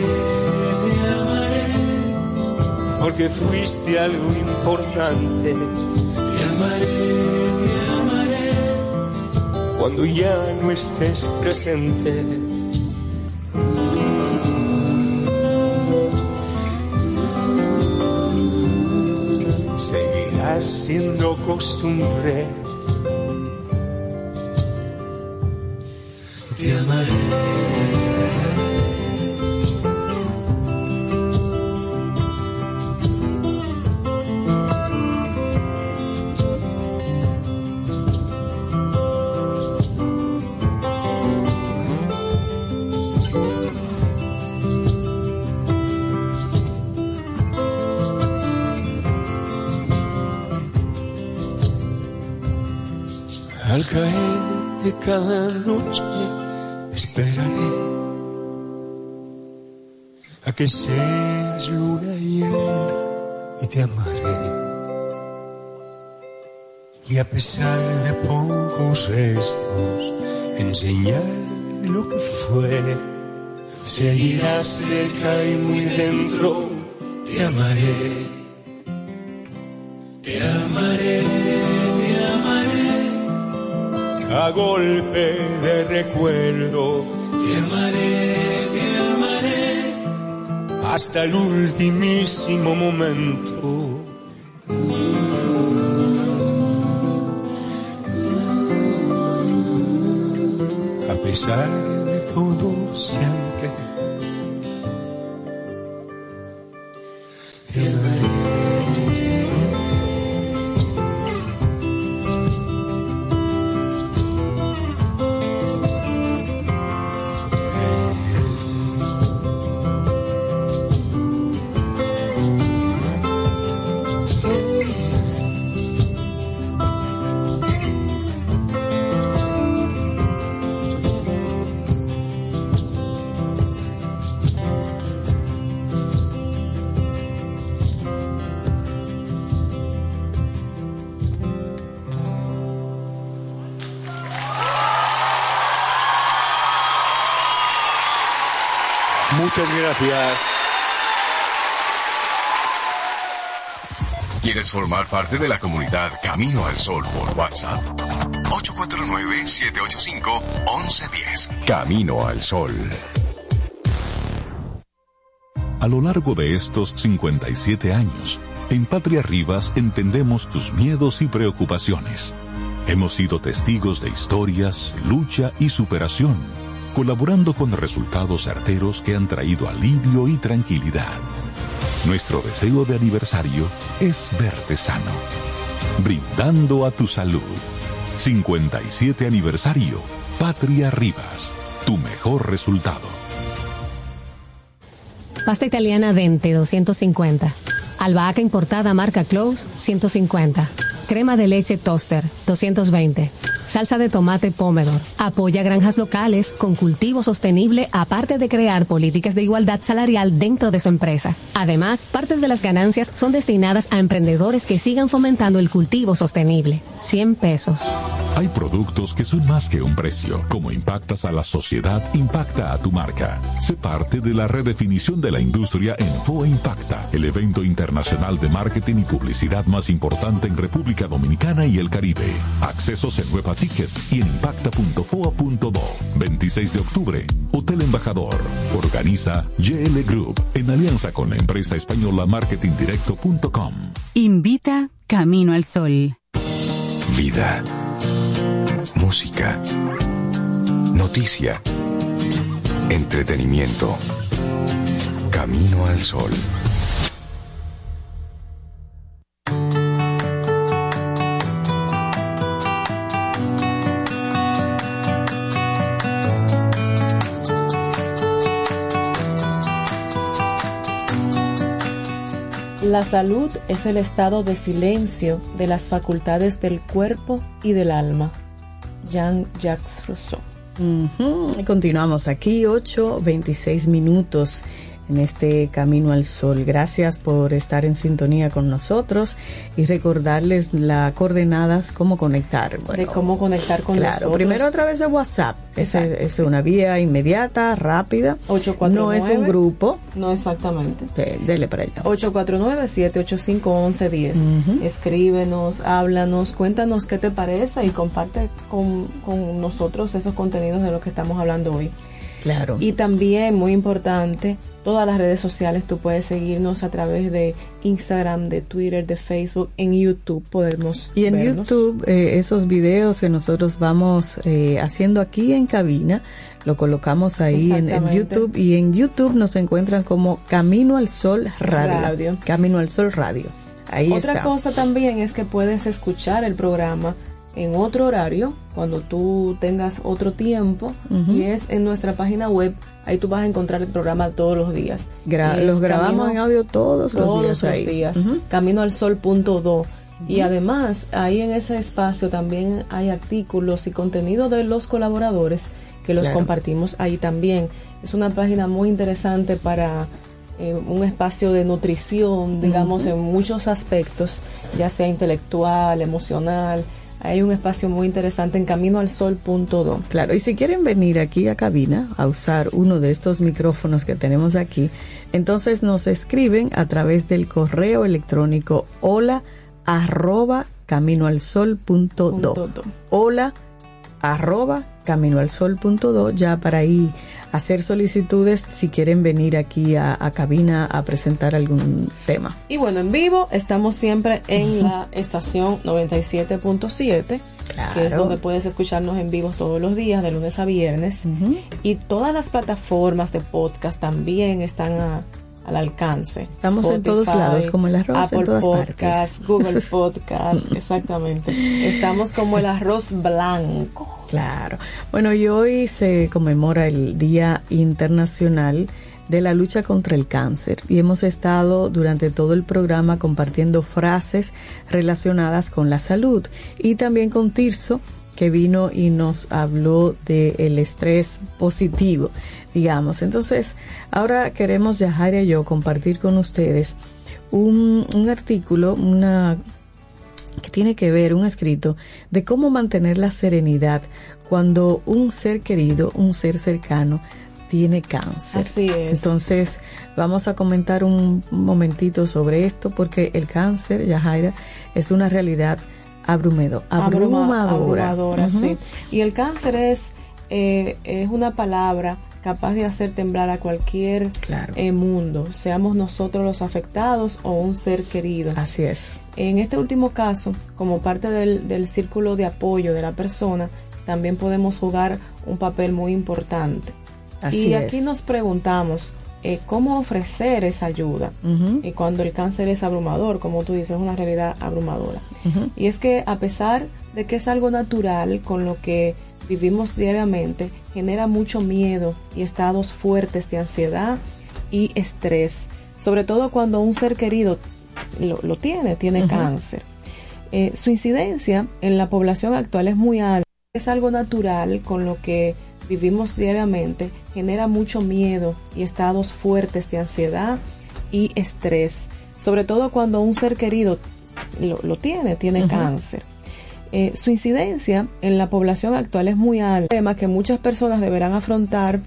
te amaré porque fuiste algo importante. Te amaré, cuando ya no estés presente. Seguirás siendo costumbre. Te amaré. Que seas luna llena y te amaré. Y a pesar de pocos restos, enseñar lo que fue, seguirás cerca y muy dentro, te amaré. Te amaré, te amaré a golpe de recuerdo. Hasta el ultimísimo momento. A pesar de todo siempre. Formar parte de la comunidad Camino al Sol por WhatsApp? 849-785-1110. Camino al Sol. A lo largo de estos 57 años, en Patria Rivas entendemos tus miedos y preocupaciones. Hemos sido testigos de historias, lucha y superación, colaborando con resultados certeros que han traído alivio y tranquilidad. Nuestro deseo de aniversario es verte sano, brindando a tu salud. 57 aniversario, Patria Rivas, tu mejor resultado. Pasta italiana Dente 250. Albahaca importada marca Close 150. Crema de leche Toaster 220. Salsa de tomate Pomodoro. Apoya granjas locales con cultivo sostenible aparte de crear políticas de igualdad salarial dentro de su empresa. Además, parte de las ganancias son destinadas a emprendedores que sigan fomentando el cultivo sostenible. 100 pesos. Hay productos que son más que un precio. Como impactas a la sociedad, impacta a tu marca. Sé parte de la redefinición de la industria en FOA Impacta, el evento internacional de marketing y publicidad más importante en República Dominicana y el Caribe. Accesos en Nueva Tickets y en impacta.foa.do. 26 de octubre, Hotel Embajador. Organiza GL Group en alianza con la empresa española marketingdirecto.com. Invita Camino al Sol. Vida. Música. Noticia. Entretenimiento. Camino al Sol. La salud es el estado de silencio de las facultades del cuerpo y del alma. Jean-Jacques Rousseau. Continuamos aquí, 8, 26 minutos en este camino al sol. Gracias por estar en sintonía con nosotros y recordarles las coordenadas, cómo conectar. de cómo conectar con claro, primero a través de WhatsApp. Es, es una vía inmediata, rápida. 849. No es un grupo. No exactamente. dele para allá. 849-785-1110. Escríbenos, háblanos, cuéntanos qué te parece y comparte con, con nosotros esos contenidos de los que estamos hablando hoy. Claro. Y también, muy importante, todas las redes sociales, tú puedes seguirnos a través de Instagram, de Twitter, de Facebook, en YouTube podemos Y en YouTube, eh, esos videos que nosotros vamos eh, haciendo aquí en cabina, lo colocamos ahí en, YouTube y en YouTube nos encuentran como Camino al Sol Radio. Camino al Sol Radio. Ahí Otra cosa también es que puedes escuchar el programa en otro horario, cuando tú tengas otro tiempo, y es en nuestra página web. Ahí tú vas a encontrar el programa todos los días. los grabamos en audio todos, los días. Los días. Camino al sol.do. Y además, ahí en ese espacio también hay artículos y contenido de los colaboradores que los compartimos ahí también. Es una página muy interesante para eh, un espacio de nutrición, digamos, en muchos aspectos, ya sea intelectual, emocional, hay un espacio muy interesante en caminoalsol.do. Claro, y si quieren venir aquí a cabina a usar uno de estos micrófonos que tenemos aquí, entonces nos escriben a través del correo electrónico hola arroba caminoalsol.do. Hola arroba caminoalsol.do ya para ahí hacer solicitudes si quieren venir aquí a, cabina a presentar algún tema. Y bueno, en vivo estamos siempre en la estación 97.7. que es donde puedes escucharnos en vivo todos los días, de lunes a viernes. Y todas las plataformas de podcast también están a, al alcance. Estamos en todos lados, como el arroz en todas Podcast, Google Podcast, exactamente. Estamos como el arroz blanco. Claro. Bueno, y hoy se conmemora el Día Internacional de la lucha contra el cáncer y hemos estado durante todo el programa compartiendo frases relacionadas con la salud y también con Tirso que vino y nos habló del el estrés positivo digamos. Entonces, ahora queremos, Yajaira y yo, compartir con ustedes un, un artículo, una que tiene que ver, un escrito, de cómo mantener la serenidad cuando un ser querido, un ser cercano, tiene cáncer. Así es. Entonces, vamos a comentar un momentito sobre esto, porque el cáncer, Yajaira, es una realidad abrumedo, abrumadora. abrumadora sí. Y el cáncer es, eh, es una palabra capaz de hacer temblar a cualquier eh, mundo, seamos nosotros los afectados o un ser querido. Así es. En este último caso, como parte del, círculo de apoyo de la persona, también podemos jugar un papel muy importante. Así y aquí nos preguntamos, eh, cómo ofrecer esa ayuda. Y cuando el cáncer es abrumador, como tú dices, es una realidad abrumadora. Y es que a pesar de que es algo natural con lo que vivimos diariamente genera mucho miedo y estados fuertes de ansiedad y estrés, sobre todo cuando un ser querido lo, tiene, tiene cáncer. Eh, su incidencia en la población actual es muy alta, es algo natural con lo que vivimos diariamente, genera mucho miedo y estados fuertes de ansiedad y estrés, sobre todo cuando un ser querido lo, tiene, tiene cáncer. Eh, su incidencia en la población actual es muy alta, tema que muchas personas deberán afrontar,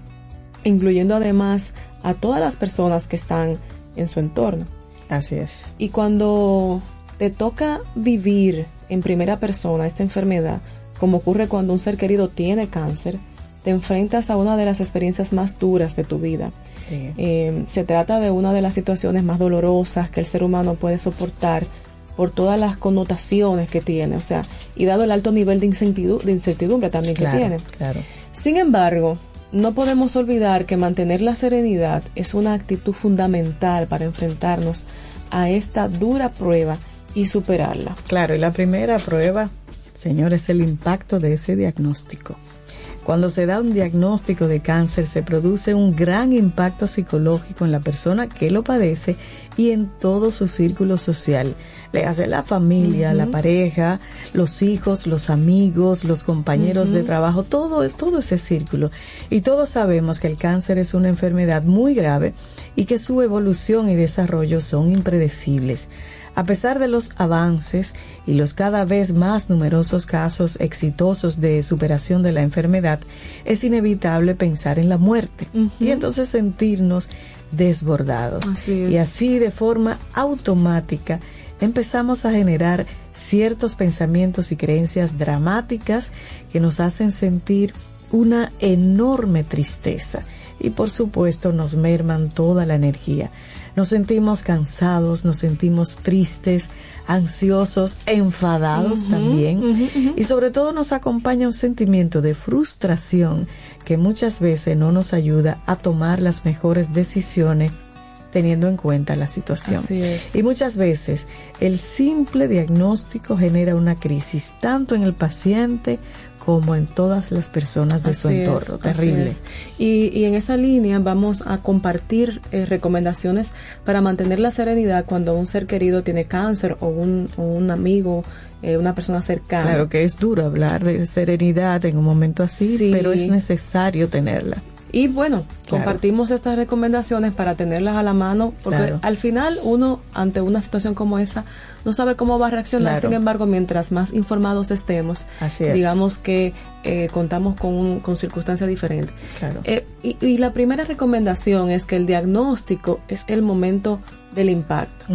incluyendo además a todas las personas que están en su entorno. Así es. Y cuando te toca vivir en primera persona esta enfermedad, como ocurre cuando un ser querido tiene cáncer, te enfrentas a una de las experiencias más duras de tu vida. Eh, se trata de una de las situaciones más dolorosas que el ser humano puede soportar por todas las connotaciones que tiene, o sea, y dado el alto nivel de, incertidumbre, también que tiene. Claro. Sin embargo, no podemos olvidar que mantener la serenidad es una actitud fundamental para enfrentarnos a esta dura prueba y superarla. Claro, y la primera prueba, señor, es el impacto de ese diagnóstico. Cuando se da un diagnóstico de cáncer se produce un gran impacto psicológico en la persona que lo padece y en todo su círculo social le hace la familia, la pareja, los hijos, los amigos, los compañeros de trabajo, todo, todo ese círculo. Y todos sabemos que el cáncer es una enfermedad muy grave y que su evolución y desarrollo son impredecibles. A pesar de los avances y los cada vez más numerosos casos exitosos de superación de la enfermedad, es inevitable pensar en la muerte y entonces sentirnos desbordados. Y así de forma automática empezamos a generar ciertos pensamientos y creencias dramáticas que nos hacen sentir una enorme tristeza y por supuesto nos merman toda la energía. Nos sentimos cansados, nos sentimos tristes, ansiosos, enfadados también. Y sobre todo nos acompaña un sentimiento de frustración que muchas veces no nos ayuda a tomar las mejores decisiones teniendo en cuenta la situación. Y muchas veces el simple diagnóstico genera una crisis tanto en el paciente como en todas las personas de su entorno. Terrible. Y, y, en esa línea vamos a compartir eh, recomendaciones para mantener la serenidad cuando un ser querido tiene cáncer o un, un amigo eh, una persona cercana. Claro que es duro hablar de serenidad en un momento así, pero es necesario tenerla. Y bueno, compartimos estas recomendaciones para tenerlas a la mano, porque al final uno, ante una situación como esa, no sabe cómo va a reaccionar. Sin embargo, mientras más informados estemos, digamos que eh, contamos con, con circunstancias diferentes. Eh, y, la primera recomendación es que el diagnóstico es el momento del impacto.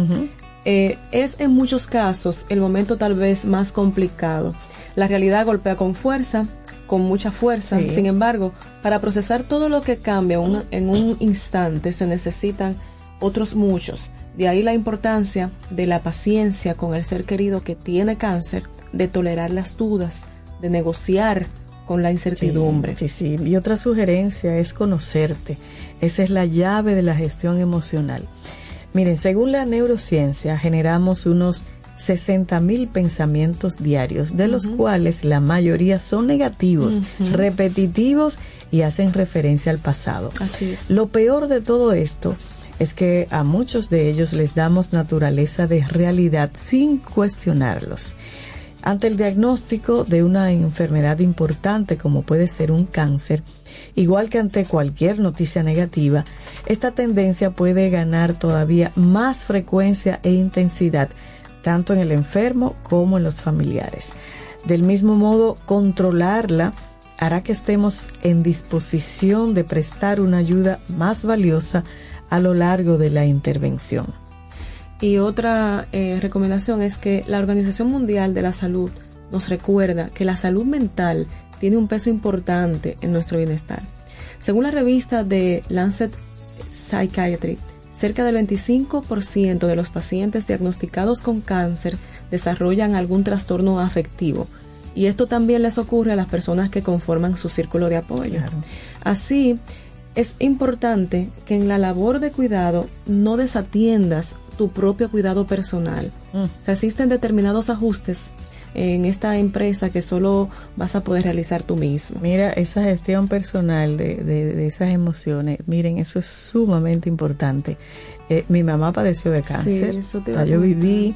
Eh, es en muchos casos el momento tal vez más complicado. La realidad golpea con fuerza, con mucha fuerza. Sin embargo, para procesar todo lo que cambia en un instante se necesitan otros muchos. De ahí la importancia de la paciencia con el ser querido que tiene cáncer, de tolerar las dudas, de negociar con la incertidumbre. Sí, sí, Y otra sugerencia es conocerte. Esa es la llave de la gestión emocional. Miren, según la neurociencia, generamos unos 60 mil pensamientos diarios, de los cuales la mayoría son negativos, repetitivos y hacen referencia al pasado. Así es. Lo peor de todo esto es que a muchos de ellos les damos naturaleza de realidad sin cuestionarlos. Ante el diagnóstico de una enfermedad importante como puede ser un cáncer, igual que ante cualquier noticia negativa, esta tendencia puede ganar todavía más frecuencia e intensidad tanto en el enfermo como en los familiares. Del mismo modo, controlarla hará que estemos en disposición de prestar una ayuda más valiosa a lo largo de la intervención. Y otra eh, recomendación es que la Organización Mundial de la Salud nos recuerda que la salud mental tiene un peso importante en nuestro bienestar. Según la revista de Lancet Psychiatry, cerca del 25% de los pacientes diagnosticados con cáncer desarrollan algún trastorno afectivo. Y esto también les ocurre a las personas que conforman su círculo de apoyo. Así, es importante que en la labor de cuidado no desatiendas tu propio cuidado personal. Mm. Se asisten determinados ajustes en esta empresa que solo vas a poder realizar tú mismo. Mira, esa gestión personal de, de, esas emociones, miren, eso es sumamente importante. Eh, mi mamá padeció de cáncer, yo viví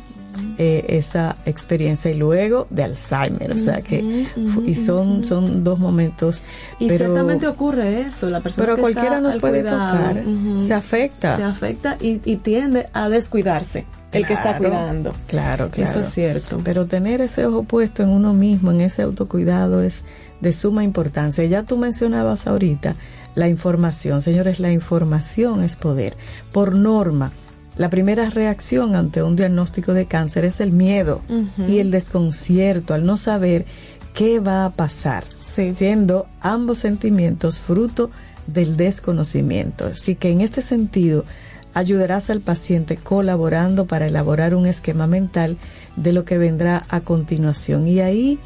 eh, esa experiencia y luego de Alzheimer, o sea que y son son dos momentos. Y ciertamente ocurre eso, la persona pero cualquiera nos puede tocar, se afecta, se afecta y, y tiende a descuidarse el que está cuidando. Claro, claro. Eso es cierto. Pero tener ese ojo puesto en uno mismo, en ese autocuidado, es de suma importancia. Ya tú mencionabas ahorita la información. Señores, la información es poder. Por norma, la primera reacción ante un diagnóstico de cáncer es el miedo y el desconcierto al no saber qué va a pasar, siendo ambos sentimientos fruto del desconocimiento. Así que en este sentido, ayudarás al paciente colaborando para elaborar un esquema mental de lo que vendrá a continuación. Y ahí,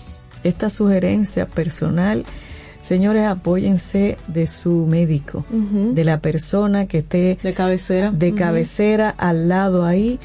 esta sugerencia personal, señores, apóyense de su médico, de la persona que esté de cabecera, de cabecera al lado ahí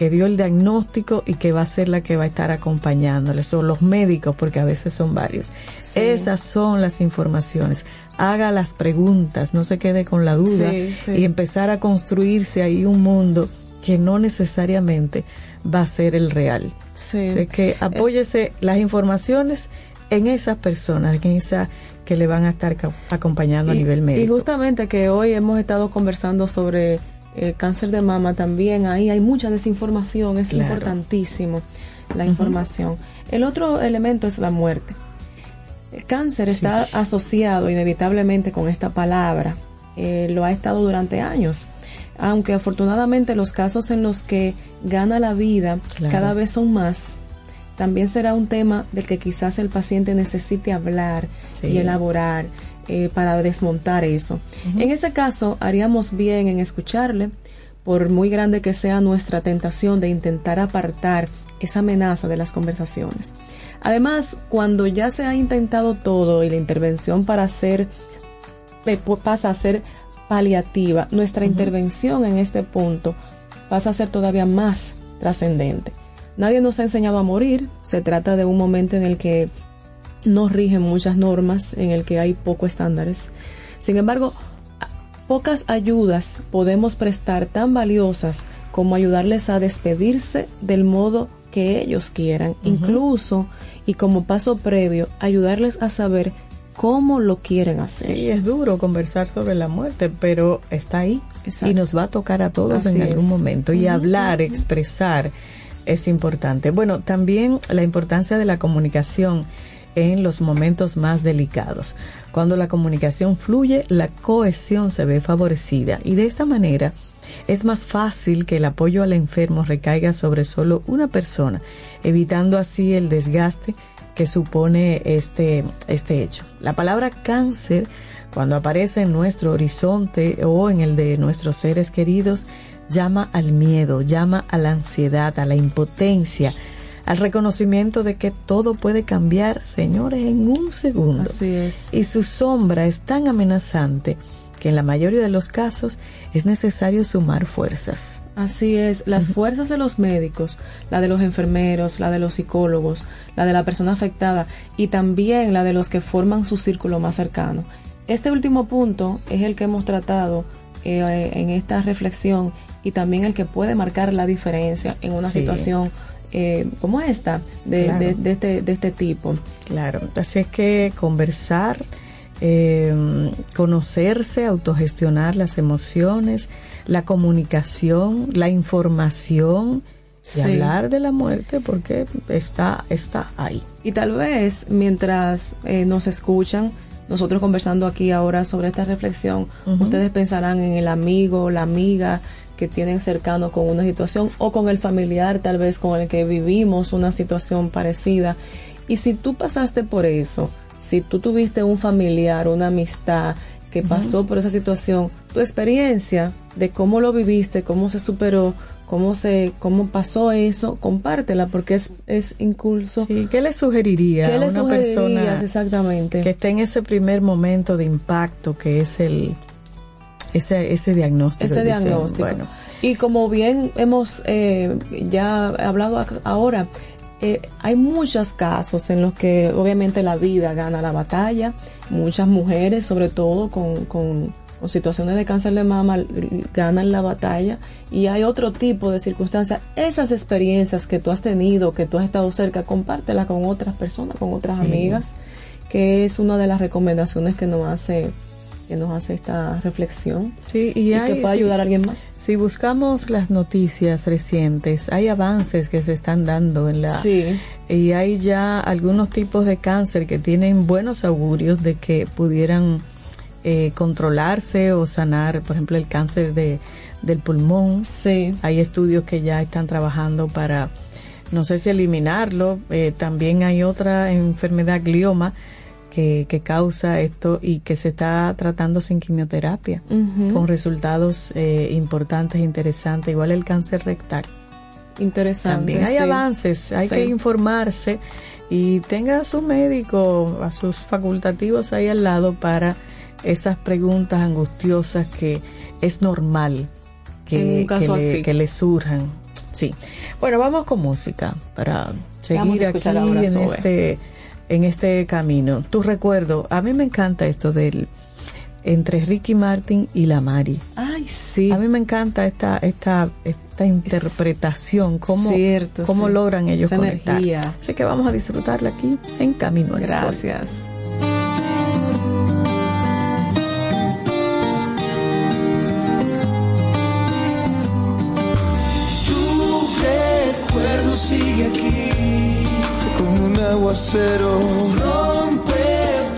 que dio el diagnóstico y que va a ser la que va a estar acompañándoles, son los médicos, porque a veces son varios. Esas son las informaciones. Haga las preguntas, no se quede con la duda y empezar a construirse ahí un mundo que no necesariamente va a ser el real. Que apóyese las informaciones en esas personas, en esa que le van a estar acompañando a nivel médico. Y justamente que hoy hemos estado conversando sobre el cáncer de mama también, ahí hay mucha desinformación, es importantísimo la información. El otro elemento es la muerte. El cáncer está asociado inevitablemente con esta palabra, eh, lo ha estado durante años aunque afortunadamente los casos en los que gana la vida cada vez son más, también será un tema del que quizás el paciente necesite hablar y elaborar eh, para desmontar eso. En ese caso, haríamos bien en escucharle, por muy grande que sea nuestra tentación de intentar apartar esa amenaza de las conversaciones. Además, cuando ya se ha intentado todo y la intervención para hacer pasa a ser paliativa, nuestra intervención en este punto pasa a ser todavía más trascendente. Nadie nos ha enseñado a morir, se trata de un momento en el que no rigen muchas normas, en el que hay pocos estándares. Sin embargo, pocas ayudas podemos prestar tan valiosas como ayudarles a despedirse del modo que ellos quieran, incluso y como paso previo, ayudarles a saber cómo lo quieren hacer. Sí, es duro conversar sobre la muerte, pero está ahí y nos va a tocar a todos en algún momento. Y hablar, expresar es importante. Bueno, también la importancia de la comunicación en los momentos más delicados. Cuando la comunicación fluye, la cohesión se ve favorecida y de esta manera es más fácil que el apoyo al enfermo recaiga sobre solo una persona, evitando así el desgaste que supone este, este hecho. La palabra cáncer, cuando aparece en nuestro horizonte o en el de nuestros seres queridos, llama al miedo, llama a la ansiedad, a la impotencia, al reconocimiento de que todo puede cambiar, señores, en un segundo. Así es. Y su sombra es tan amenazante que en la mayoría de los casos es necesario sumar fuerzas. Así es, las fuerzas de los médicos, la de los enfermeros, la de los psicólogos, la de la persona afectada y también la de los que forman su círculo más cercano. Este último punto es el que hemos tratado eh, en esta reflexión y también el que puede marcar la diferencia en una situación eh, como esta, de, este, de este tipo. Claro, así es que conversar, eh, conocerse, autogestionar las emociones, la comunicación, la información y hablar de la muerte porque está, está ahí. Y tal vez mientras eh, nos escuchan, nosotros conversando aquí ahora sobre esta reflexión, ustedes pensarán en el amigo, la amiga que tienen cercano con una situación o con el familiar tal vez con el que vivimos una situación parecida. Y si tú pasaste por eso, si tú tuviste un familiar, una amistad que pasó por esa situación, tu experiencia de cómo lo viviste, cómo se superó, cómo se cómo pasó eso, compártela porque es es incluso. Sí, ¿qué le sugeriría a una persona exactamente que esté en ese primer momento de impacto que es el ese, ese diagnóstico. Ese diagnóstico. Bueno. Y como bien hemos eh, ya hablado ahora, eh, hay muchos casos en los que obviamente la vida gana la batalla, muchas mujeres sobre todo con, con, situaciones de cáncer de mama ganan la batalla y hay otro tipo de circunstancias. Esas experiencias que tú has tenido, que tú has estado cerca, compártelas con otras personas, con otras amigas, que es una de las recomendaciones que nos hace que nos hace esta reflexión sí, y, que pueda ayudar a alguien más. Si buscamos las noticias recientes, hay avances que se están dando en la... Sí. Y hay ya algunos tipos de cáncer que tienen buenos augurios de que pudieran eh, controlarse o sanar, por ejemplo, el cáncer de, del pulmón. Sí. Hay estudios que ya están trabajando para, no sé si eliminarlo. Eh, también hay otra enfermedad, glioma, que, causa esto y que se está tratando sin quimioterapia, con resultados eh, importantes, interesantes, igual el cáncer rectal. Interesante. También hay avances, hay que informarse y tenga a su médico, a sus facultativos ahí al lado para esas preguntas angustiosas que es normal que, le, que le surjan. Sí. Bueno, vamos con música para seguir aquí en este en este camino. Tu recuerdo, a mí me encanta esto del entre Ricky Martin y la Mari. Ay, sí. A mí me encanta esta esta esta interpretación, cómo, cómo logran ellos conectar. Así que vamos a disfrutarla aquí en Camino al Gracias. Aguacero rompe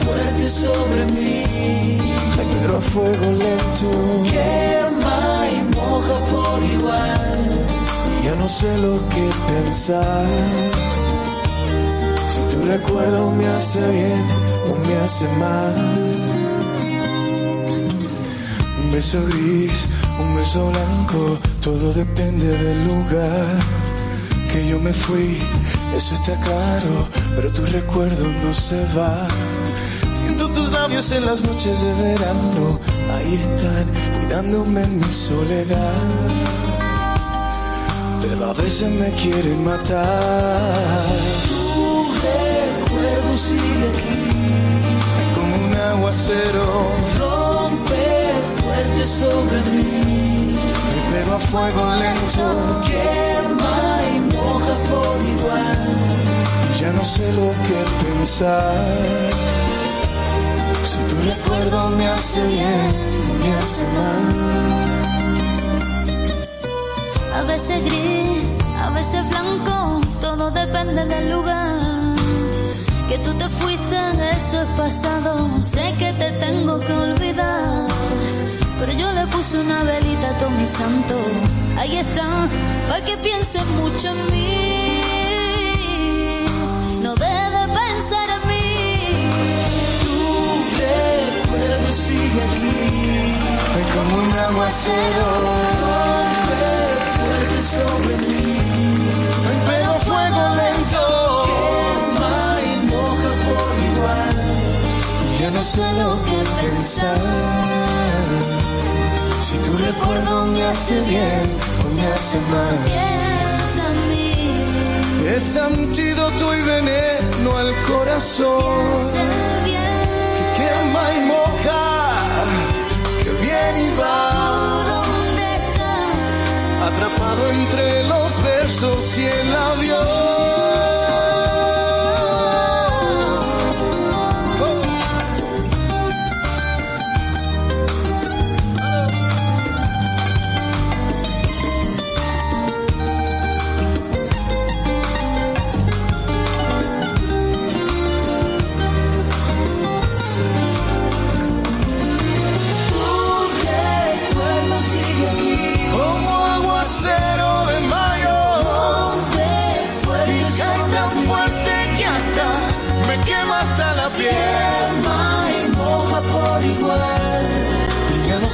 fuerte sobre mí pero a fuego lento quema y moja por igual. Ya no sé lo que pensar. Si tu recuerdo me hace bien o me hace mal. Un beso gris, un beso blanco, todo depende del lugar que yo me fui. Eso está claro, pero tu recuerdo no se va labios en las noches de verano, ahí están cuidándome en mi soledad. Pero a veces me quieren matar. Tu recuerdo sigue aquí, como un aguacero. Rompe fuerte sobre mí, pero a fuego lento. Quema moja por igual. Ya no sé lo que pensar si tu recuerdo me hace bien o me hace mal. A veces gris, a veces blanco, todo depende del lugar. Que tú te fuiste, eso es pasado. Sé que te tengo que olvidar. Pero yo le puse una velita a todo mi santo. Ahí está, para que pienses mucho en mí. No debe pensar en mí recuerdo sigue aquí. Es como un aguacero fuerte sobre mí. Pero fuego lento quema y moja por igual. Ya no sé lo que pensar. Si tu recuerdo me hace bien hace mal. Piensa en mí. Es antídoto y veneno al corazón. Bien quema y moja, que viene y va. ¿Dónde estás? Atrapado entre los besos y el avión.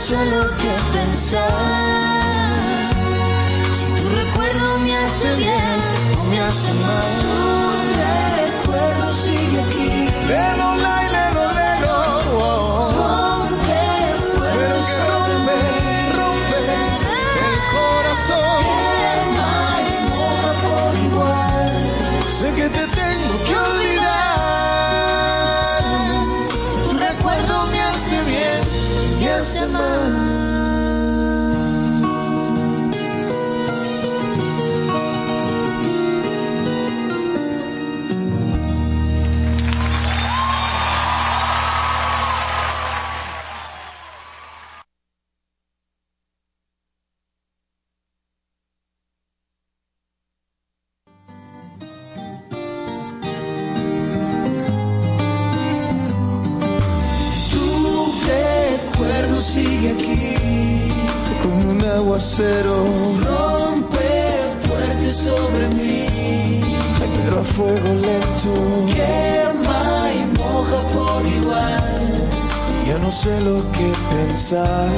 Sé lo que pensar. Si tu recuerdo me hace bien o me hace mal, tu recuerdo sigue aquí. Rompe fuerte sobre mí. Pero a fuego lento. Quema y moja por igual. Ya no sé lo que pensar.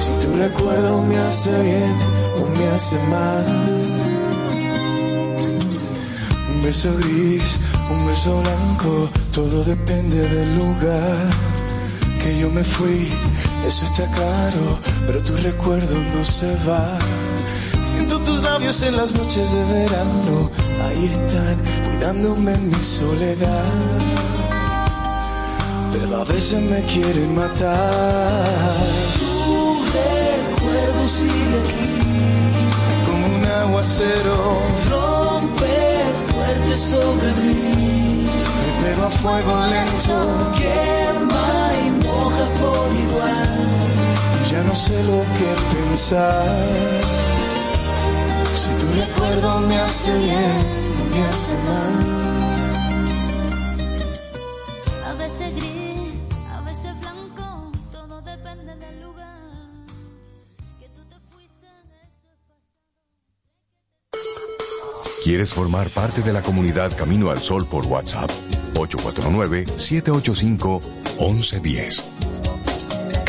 Si tu recuerdo me hace bien o me hace mal. Un beso gris, un beso blanco, todo depende del lugar que yo me fui, eso está claro, pero tu recuerdo no se va. Siento tus labios en las noches de verano, ahí están, cuidándome en mi soledad. Pero a veces me quieren matar. Tu recuerdo sigue aquí aguacero. Rompe fuerte sobre mí. Pero a fuego lento. Quema por igual. Ya no sé lo que pensar. Si tu recuerdo me hace bien, no me hace mal. ¿Quieres formar parte de la comunidad Camino al Sol por WhatsApp? 849-785-1110.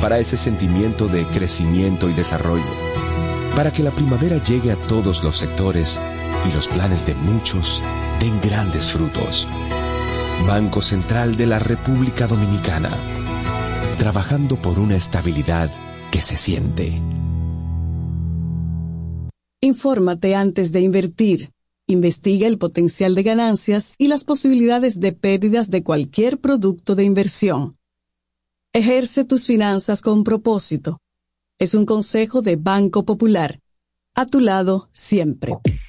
Para ese sentimiento de crecimiento y desarrollo. Para que la primavera llegue a todos los sectores y los planes de muchos den grandes frutos. Banco Central de la República Dominicana. Trabajando por una estabilidad que se siente. Infórmate antes de invertir. Investiga el potencial de ganancias y las posibilidades de pérdidas de cualquier producto de inversión. Ejerce tus finanzas con propósito. Es un consejo de Banco Popular. A tu lado siempre.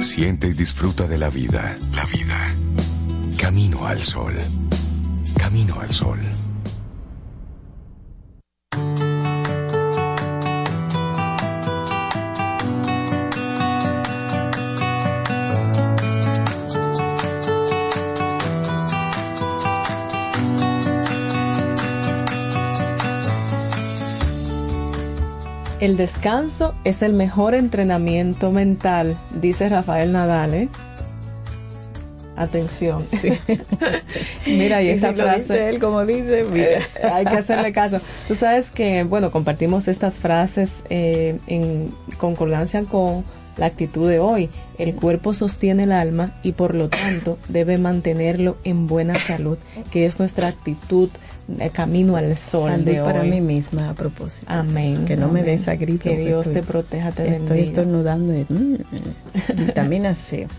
Siente y disfruta de la vida. La vida. Camino al sol. Camino al sol. El descanso es el mejor entrenamiento mental, dice Rafael Nadal. ¿eh? Atención. mira, y, esa frase. él, como dice, mira. Eh, hay que hacerle caso. Tú sabes que, bueno, compartimos estas frases eh, en concordancia con la actitud de hoy. El cuerpo sostiene el alma y por lo tanto debe mantenerlo en buena salud, que es nuestra actitud camino al sol de para mí misma a propósito. Amén. Que no me des esa gripe. Que Dios te proteja, te Estoy estornudando. Y, mm, vitamina C.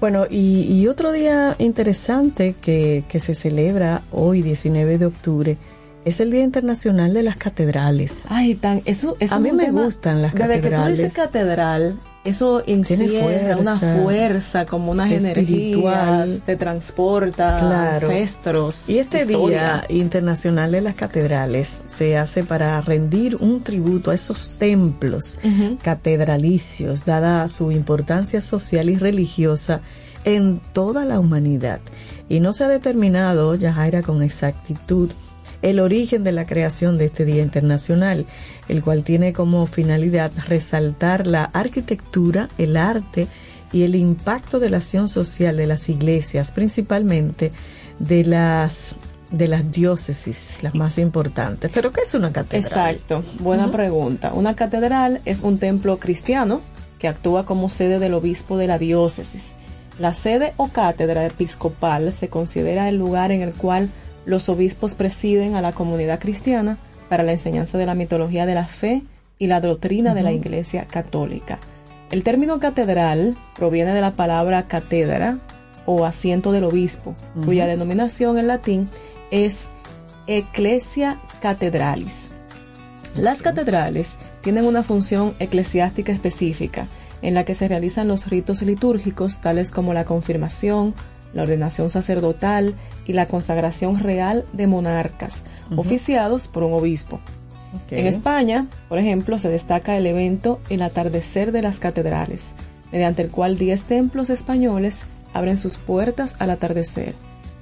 Bueno, y, otro día interesante que, que se celebra hoy, 19 de octubre, es el Día Internacional de las Catedrales. Ay, tan, eso, eso a mí me gustan las catedrales. Desde que tú dices catedral, eso encierra una fuerza, como una energía, te transporta ancestros. Y este Día Internacional de las Catedrales se hace para rendir un tributo a esos templos catedralicios, dada su importancia social y religiosa en toda la humanidad. Y no se ha determinado, Yajaira, con exactitud, el origen de la creación de este Día Internacional, el cual tiene como finalidad resaltar la arquitectura, el arte y el impacto de la acción social de las iglesias, principalmente de las de las diócesis, las más importantes. ¿Pero qué es una catedral? Exacto, buena pregunta. Una catedral es un templo cristiano que actúa como sede del obispo de la diócesis. La sede o cátedra episcopal se considera el lugar en el cual los obispos presiden a la comunidad cristiana para la enseñanza de la mitología de la fe y la doctrina de la Iglesia Católica. El término catedral proviene de la palabra catedra o asiento del obispo, cuya denominación en latín es Ecclesia Cathedralis. Las catedrales tienen una función eclesiástica específica en la que se realizan los ritos litúrgicos tales como la confirmación, la ordenación sacerdotal y la consagración real de monarcas, oficiados por un obispo. En España, por ejemplo, se destaca el evento El atardecer de las catedrales, mediante el cual 10 templos españoles abren sus puertas al atardecer.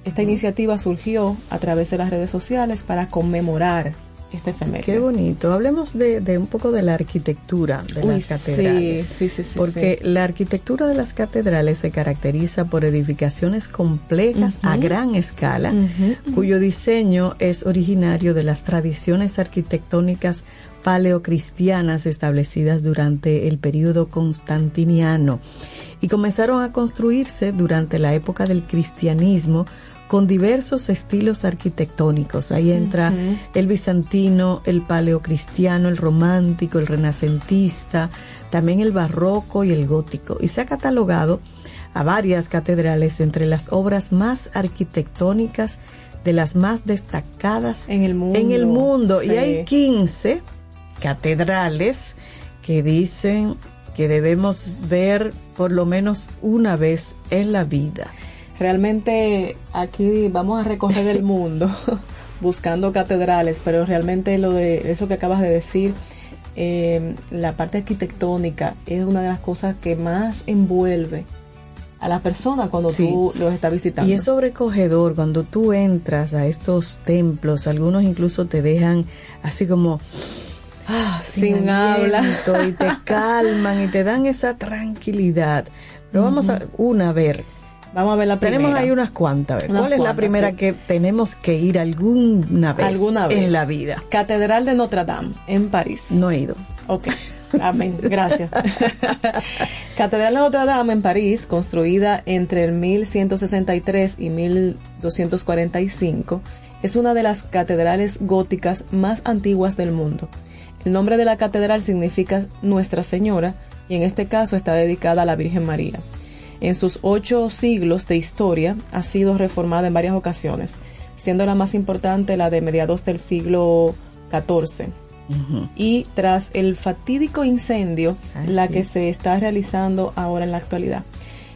Esta iniciativa surgió a través de las redes sociales para conmemorar este efeméride. Qué bonito. Hablemos de, un poco de la arquitectura de las catedrales. Sí, sí, sí, porque la arquitectura de las catedrales se caracteriza por edificaciones complejas a gran escala, cuyo diseño es originario de las tradiciones arquitectónicas paleocristianas establecidas durante el período constantiniano y comenzaron a construirse durante la época del cristianismo con diversos estilos arquitectónicos. Ahí entra el bizantino, el paleocristiano, el romántico, el renacentista, también el barroco y el gótico. Y se ha catalogado a varias catedrales entre las obras más arquitectónicas de las más destacadas en el mundo. En el mundo. Y hay 15 catedrales que dicen que debemos ver por lo menos una vez en la vida. Realmente aquí vamos a recorrer el mundo buscando catedrales, pero realmente lo de eso que acabas de decir, eh, la parte arquitectónica es una de las cosas que más envuelve a la persona cuando tú los estás visitando. Y es sobrecogedor cuando tú entras a estos templos, algunos incluso te dejan así como ah, sin, habla y te calman y te dan esa tranquilidad. Pero vamos a una a ver Vamos a ver la primera. Tenemos ahí unas cuantas. ¿Cuál es la primera que tenemos que ir alguna vez, alguna vez en la vida? Catedral de Notre Dame, en París. No he ido. Ok. Amén. Gracias. Catedral de Notre Dame en París, construida entre el 1163 y 1245, es una de las catedrales góticas más antiguas del mundo. El nombre de la catedral significa Nuestra Señora y en este caso está dedicada a la Virgen María. En sus ocho siglos de historia ha sido reformada en varias ocasiones, siendo la más importante la de mediados del siglo XIV. Y tras el fatídico incendio, ah, la que se está realizando ahora en la actualidad.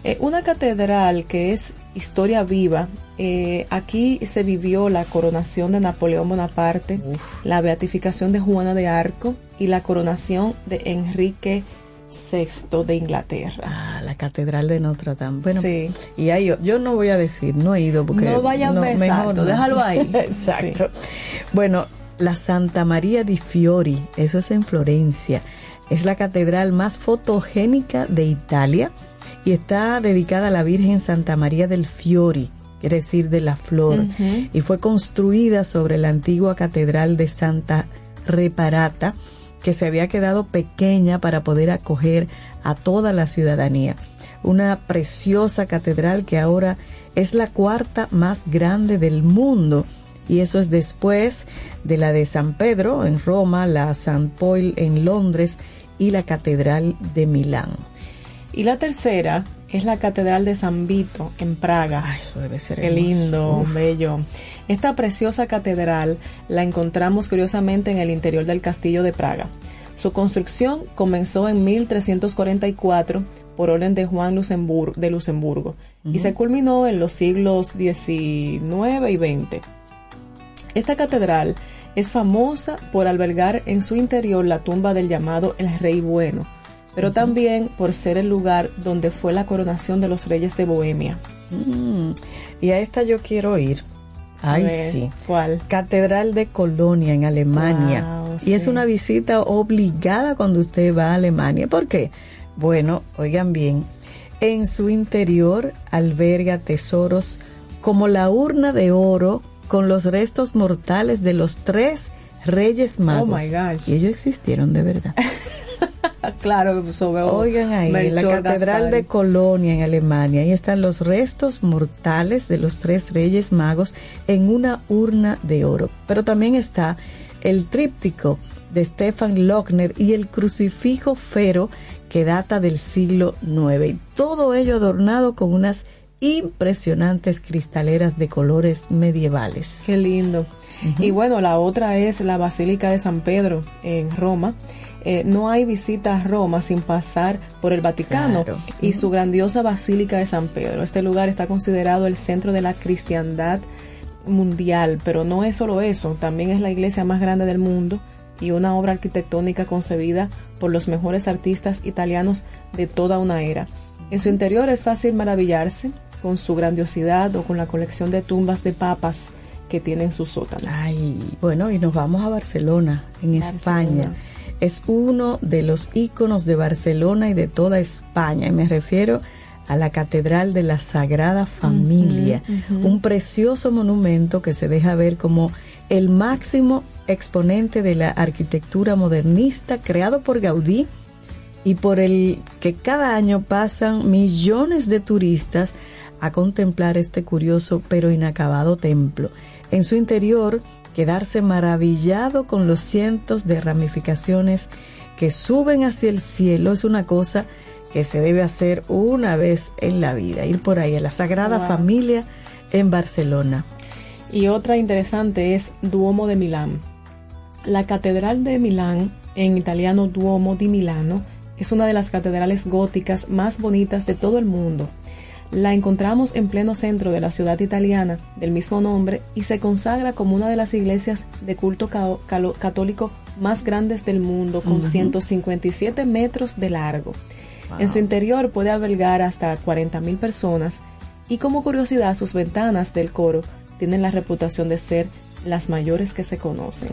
Eh, una catedral que es historia viva. Eh, aquí se vivió la coronación de Napoleón Bonaparte, la beatificación de Juana de Arco y la coronación de Enrique sexto de Inglaterra. Ah, la Catedral de Notre Dame. Bueno, sí. y ahí yo, no voy a decir, no he ido porque no vayan no, mejor no. déjalo ahí. exacto. Bueno, la Santa María di Fiori, eso es en Florencia. Es la catedral más fotogénica de Italia y está dedicada a la Virgen Santa María del Fiori, quiere decir de la flor, y fue construida sobre la antigua catedral de Santa Reparata que se había quedado pequeña para poder acoger a toda la ciudadanía. Una preciosa catedral que ahora es la cuarta más grande del mundo y eso es después de la de San Pedro en Roma, la San Paul en Londres y la Catedral de Milán. Y la tercera es la Catedral de San Vito en Praga. Eso debe ser Qué lindo, bello. Esta preciosa catedral la encontramos curiosamente en el interior del castillo de Praga. Su construcción comenzó en 1344 por orden de Juan de Luxemburgo y se culminó en los siglos XIX y XX. Esta catedral es famosa por albergar en su interior la tumba del llamado el Rey Bueno, pero también por ser el lugar donde fue la coronación de los reyes de Bohemia. Mm. Y a esta yo quiero ir. Ay, sí. ¿Cuál? Catedral de Colonia en Alemania. y es una visita obligada cuando usted va a Alemania. ¿Por qué? Bueno, oigan bien, en su interior alberga tesoros como la urna de oro con los restos mortales de los tres reyes magos. Oh my gosh. Y ellos existieron de verdad. claro, sobre Oigan ahí, la Catedral de Colonia en Alemania. Ahí están los restos mortales de los tres reyes magos en una urna de oro. Pero también está el tríptico de Stefan Lochner y el crucifijo fero que data del siglo IX. Y todo ello adornado con unas impresionantes cristaleras de colores medievales. Qué lindo. Y bueno, la otra es la Basílica de San Pedro en Roma eh, no hay visita a Roma sin pasar por el Vaticano y su grandiosa Basílica de San Pedro. Este lugar está considerado el centro de la cristiandad mundial, pero no es solo eso, también es la iglesia más grande del mundo, y una obra arquitectónica concebida por los mejores artistas italianos de toda una era. En su interior es fácil maravillarse con su grandiosidad o con la colección de tumbas de papas que tiene en su sótano. Ay, bueno, y nos vamos a Barcelona, en España. Es uno de los íconos de Barcelona y de toda España, y me refiero a la Catedral de la Sagrada Familia, un precioso monumento que se deja ver como el máximo exponente de la arquitectura modernista creado por Gaudí y por el que cada año pasan millones de turistas a contemplar este curioso pero inacabado templo. En su interior, quedarse maravillado con los cientos de ramificaciones que suben hacia el cielo es una cosa que se debe hacer una vez en la vida, ir por ahí a la Sagrada Familia en Barcelona. Y otra interesante es Duomo de Milán. La Catedral de Milán, en italiano Duomo di Milano, es una de las catedrales góticas más bonitas de todo el mundo. La encontramos en pleno centro de la ciudad italiana del mismo nombre y se consagra como una de las iglesias de culto católico más grandes del mundo, con 157 metros de largo. En su interior puede albergar hasta 40.000 personas y como curiosidad sus ventanas del coro tienen la reputación de ser las mayores que se conocen.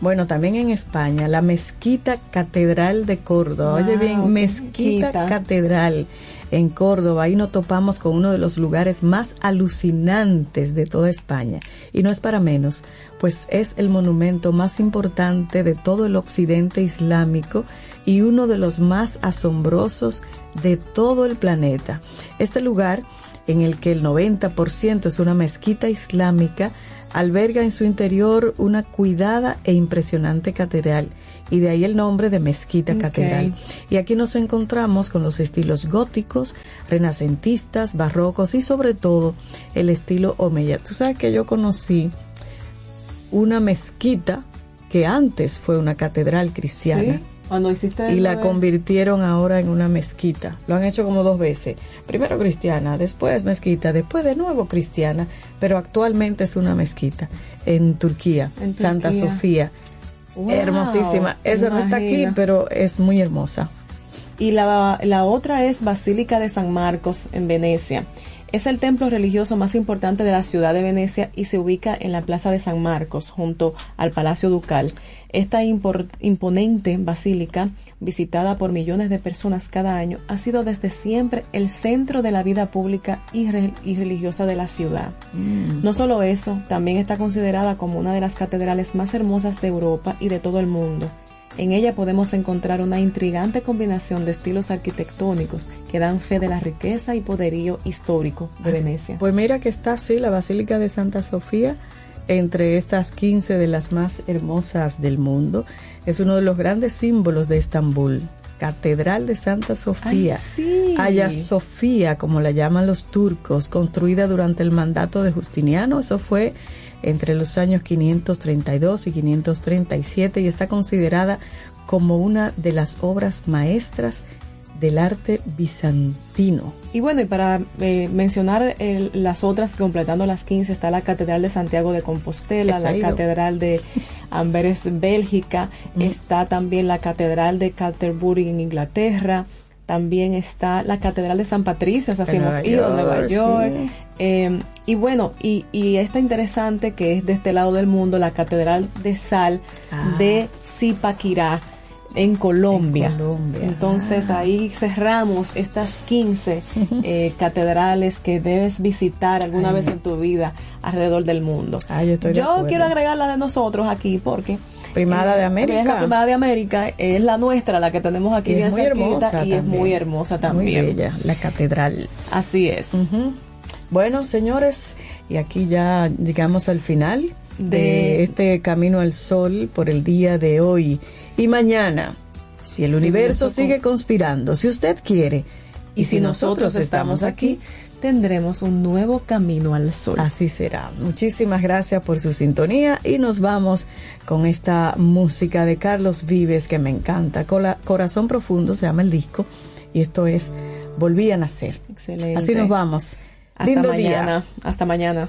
Bueno, también en España, la Mezquita Catedral de Córdoba. Oye bien, Mezquita Catedral en Córdoba. Ahí nos topamos con uno de los lugares más alucinantes de toda España. Y no es para menos, pues es el monumento más importante de todo el occidente islámico y uno de los más asombrosos de todo el planeta. Este lugar, en el que el 90% es una mezquita islámica, alberga en su interior una cuidada e impresionante catedral y de ahí el nombre de Mezquita Catedral. Y aquí nos encontramos con los estilos góticos, renacentistas, barrocos y sobre todo el estilo omeya. Tú sabes que yo conocí una mezquita que antes fue una catedral cristiana. Cuando hiciste y la convirtieron ahora en una mezquita. Lo han hecho como dos veces. Primero cristiana, después mezquita, después de nuevo cristiana, pero actualmente es una mezquita en Turquía, Santa Sofía. Hermosísima. Esa no está aquí, pero es muy hermosa. Y la, la otra es Basílica de San Marcos en Venecia. Es el templo religioso más importante de la ciudad de Venecia y se ubica en la Plaza de San Marcos, junto al Palacio Ducal. Esta imponente basílica, visitada por millones de personas cada año, ha sido desde siempre el centro de la vida pública y, religiosa de la ciudad. Mm. No solo eso, también está considerada como una de las catedrales más hermosas de Europa y de todo el mundo. En ella podemos encontrar una intrigante combinación de estilos arquitectónicos que dan fe de la riqueza y poderío histórico de Venecia. Pues mira que está así la Basílica de Santa Sofía entre estas 15 de las más hermosas del mundo. Es uno de los grandes símbolos de Estambul. Catedral de Santa Sofía, sí. Sofía, como la llaman los turcos, construida durante el mandato de Justiniano. Eso fue entre los años 532 y 537 y está considerada como una de las obras maestras del arte bizantino. Y bueno, y para eh, mencionar las otras, completando las 15, está la Catedral de Santiago de Compostela, la Catedral de Amberes, Bélgica, está también la Catedral de Canterbury en Inglaterra, también está la Catedral de San Patricio, así hemos ido, Nueva York. Em, y bueno, y, y esta interesante que es de este lado del mundo, la Catedral de Sal ah. de Zipaquirá en Colombia. Entonces ah. ahí cerramos estas 15 eh, catedrales que debes visitar alguna vez en tu vida alrededor del mundo. yo, quiero agregar la de nosotros aquí porque... Primada de eh, América. Es la Primada de América, es la nuestra, la que tenemos aquí y es muy hermosa y es muy hermosa también. Muy bella, la catedral. Así es. Bueno, señores, y aquí ya llegamos al final de este Camino al Sol por el día de hoy. Y mañana, si el universo sigue conspirando, si usted quiere, y, si, nosotros, estamos aquí, tendremos un nuevo camino al sol. Así será. Muchísimas gracias por su sintonía y nos vamos con esta música de Carlos Vives que me encanta. Corazón Profundo se llama el disco y esto es Volví a nacer. Excelente. Así nos vamos. Hasta mañana. Hasta mañana.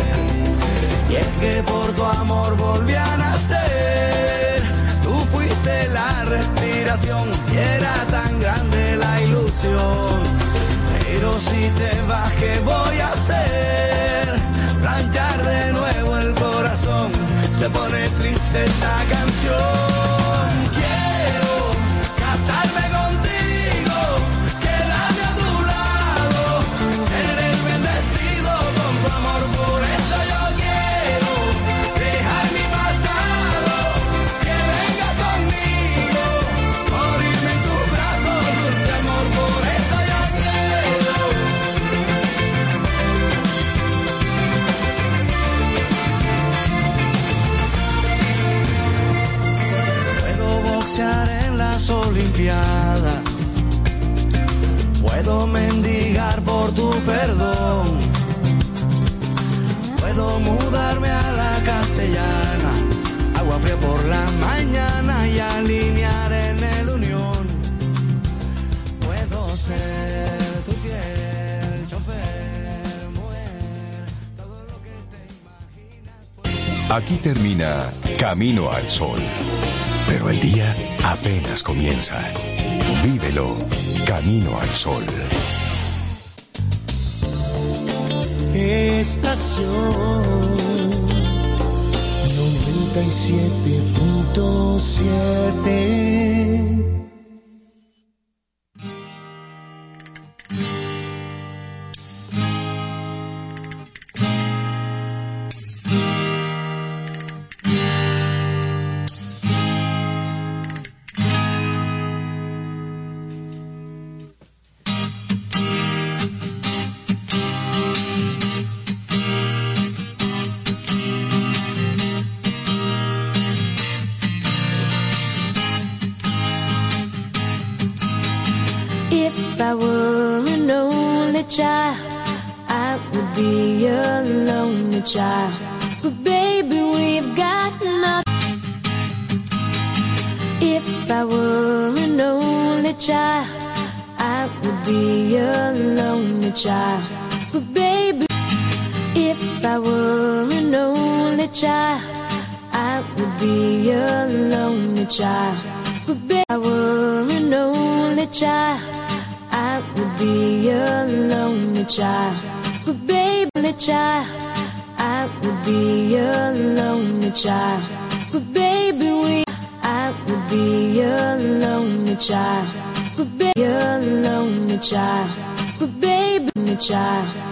Y es que por tu amor volví a nacer, tú fuiste la respiración, y era tan grande la ilusión. Pero si te vas, ¿qué voy a hacer? Planchar de nuevo el corazón, se pone triste esta canción. Quiero casarme contigo, Olimpiadas. Puedo mendigar por tu perdón. Puedo mudarme a la castellana. Agua fría por la mañana y alinear en el unión. Puedo ser tu fiel chofer, mujer. Aquí termina Camino al Sol. Pero el día apenas comienza. Vívelo Camino al Sol. Estación 97.7 child. But baby, if I were an only child. I would be a lonely child. But baby, child, I would be a lonely child. But baby, we, I would be a lonely child. But baby, a lonely child. But baby, child.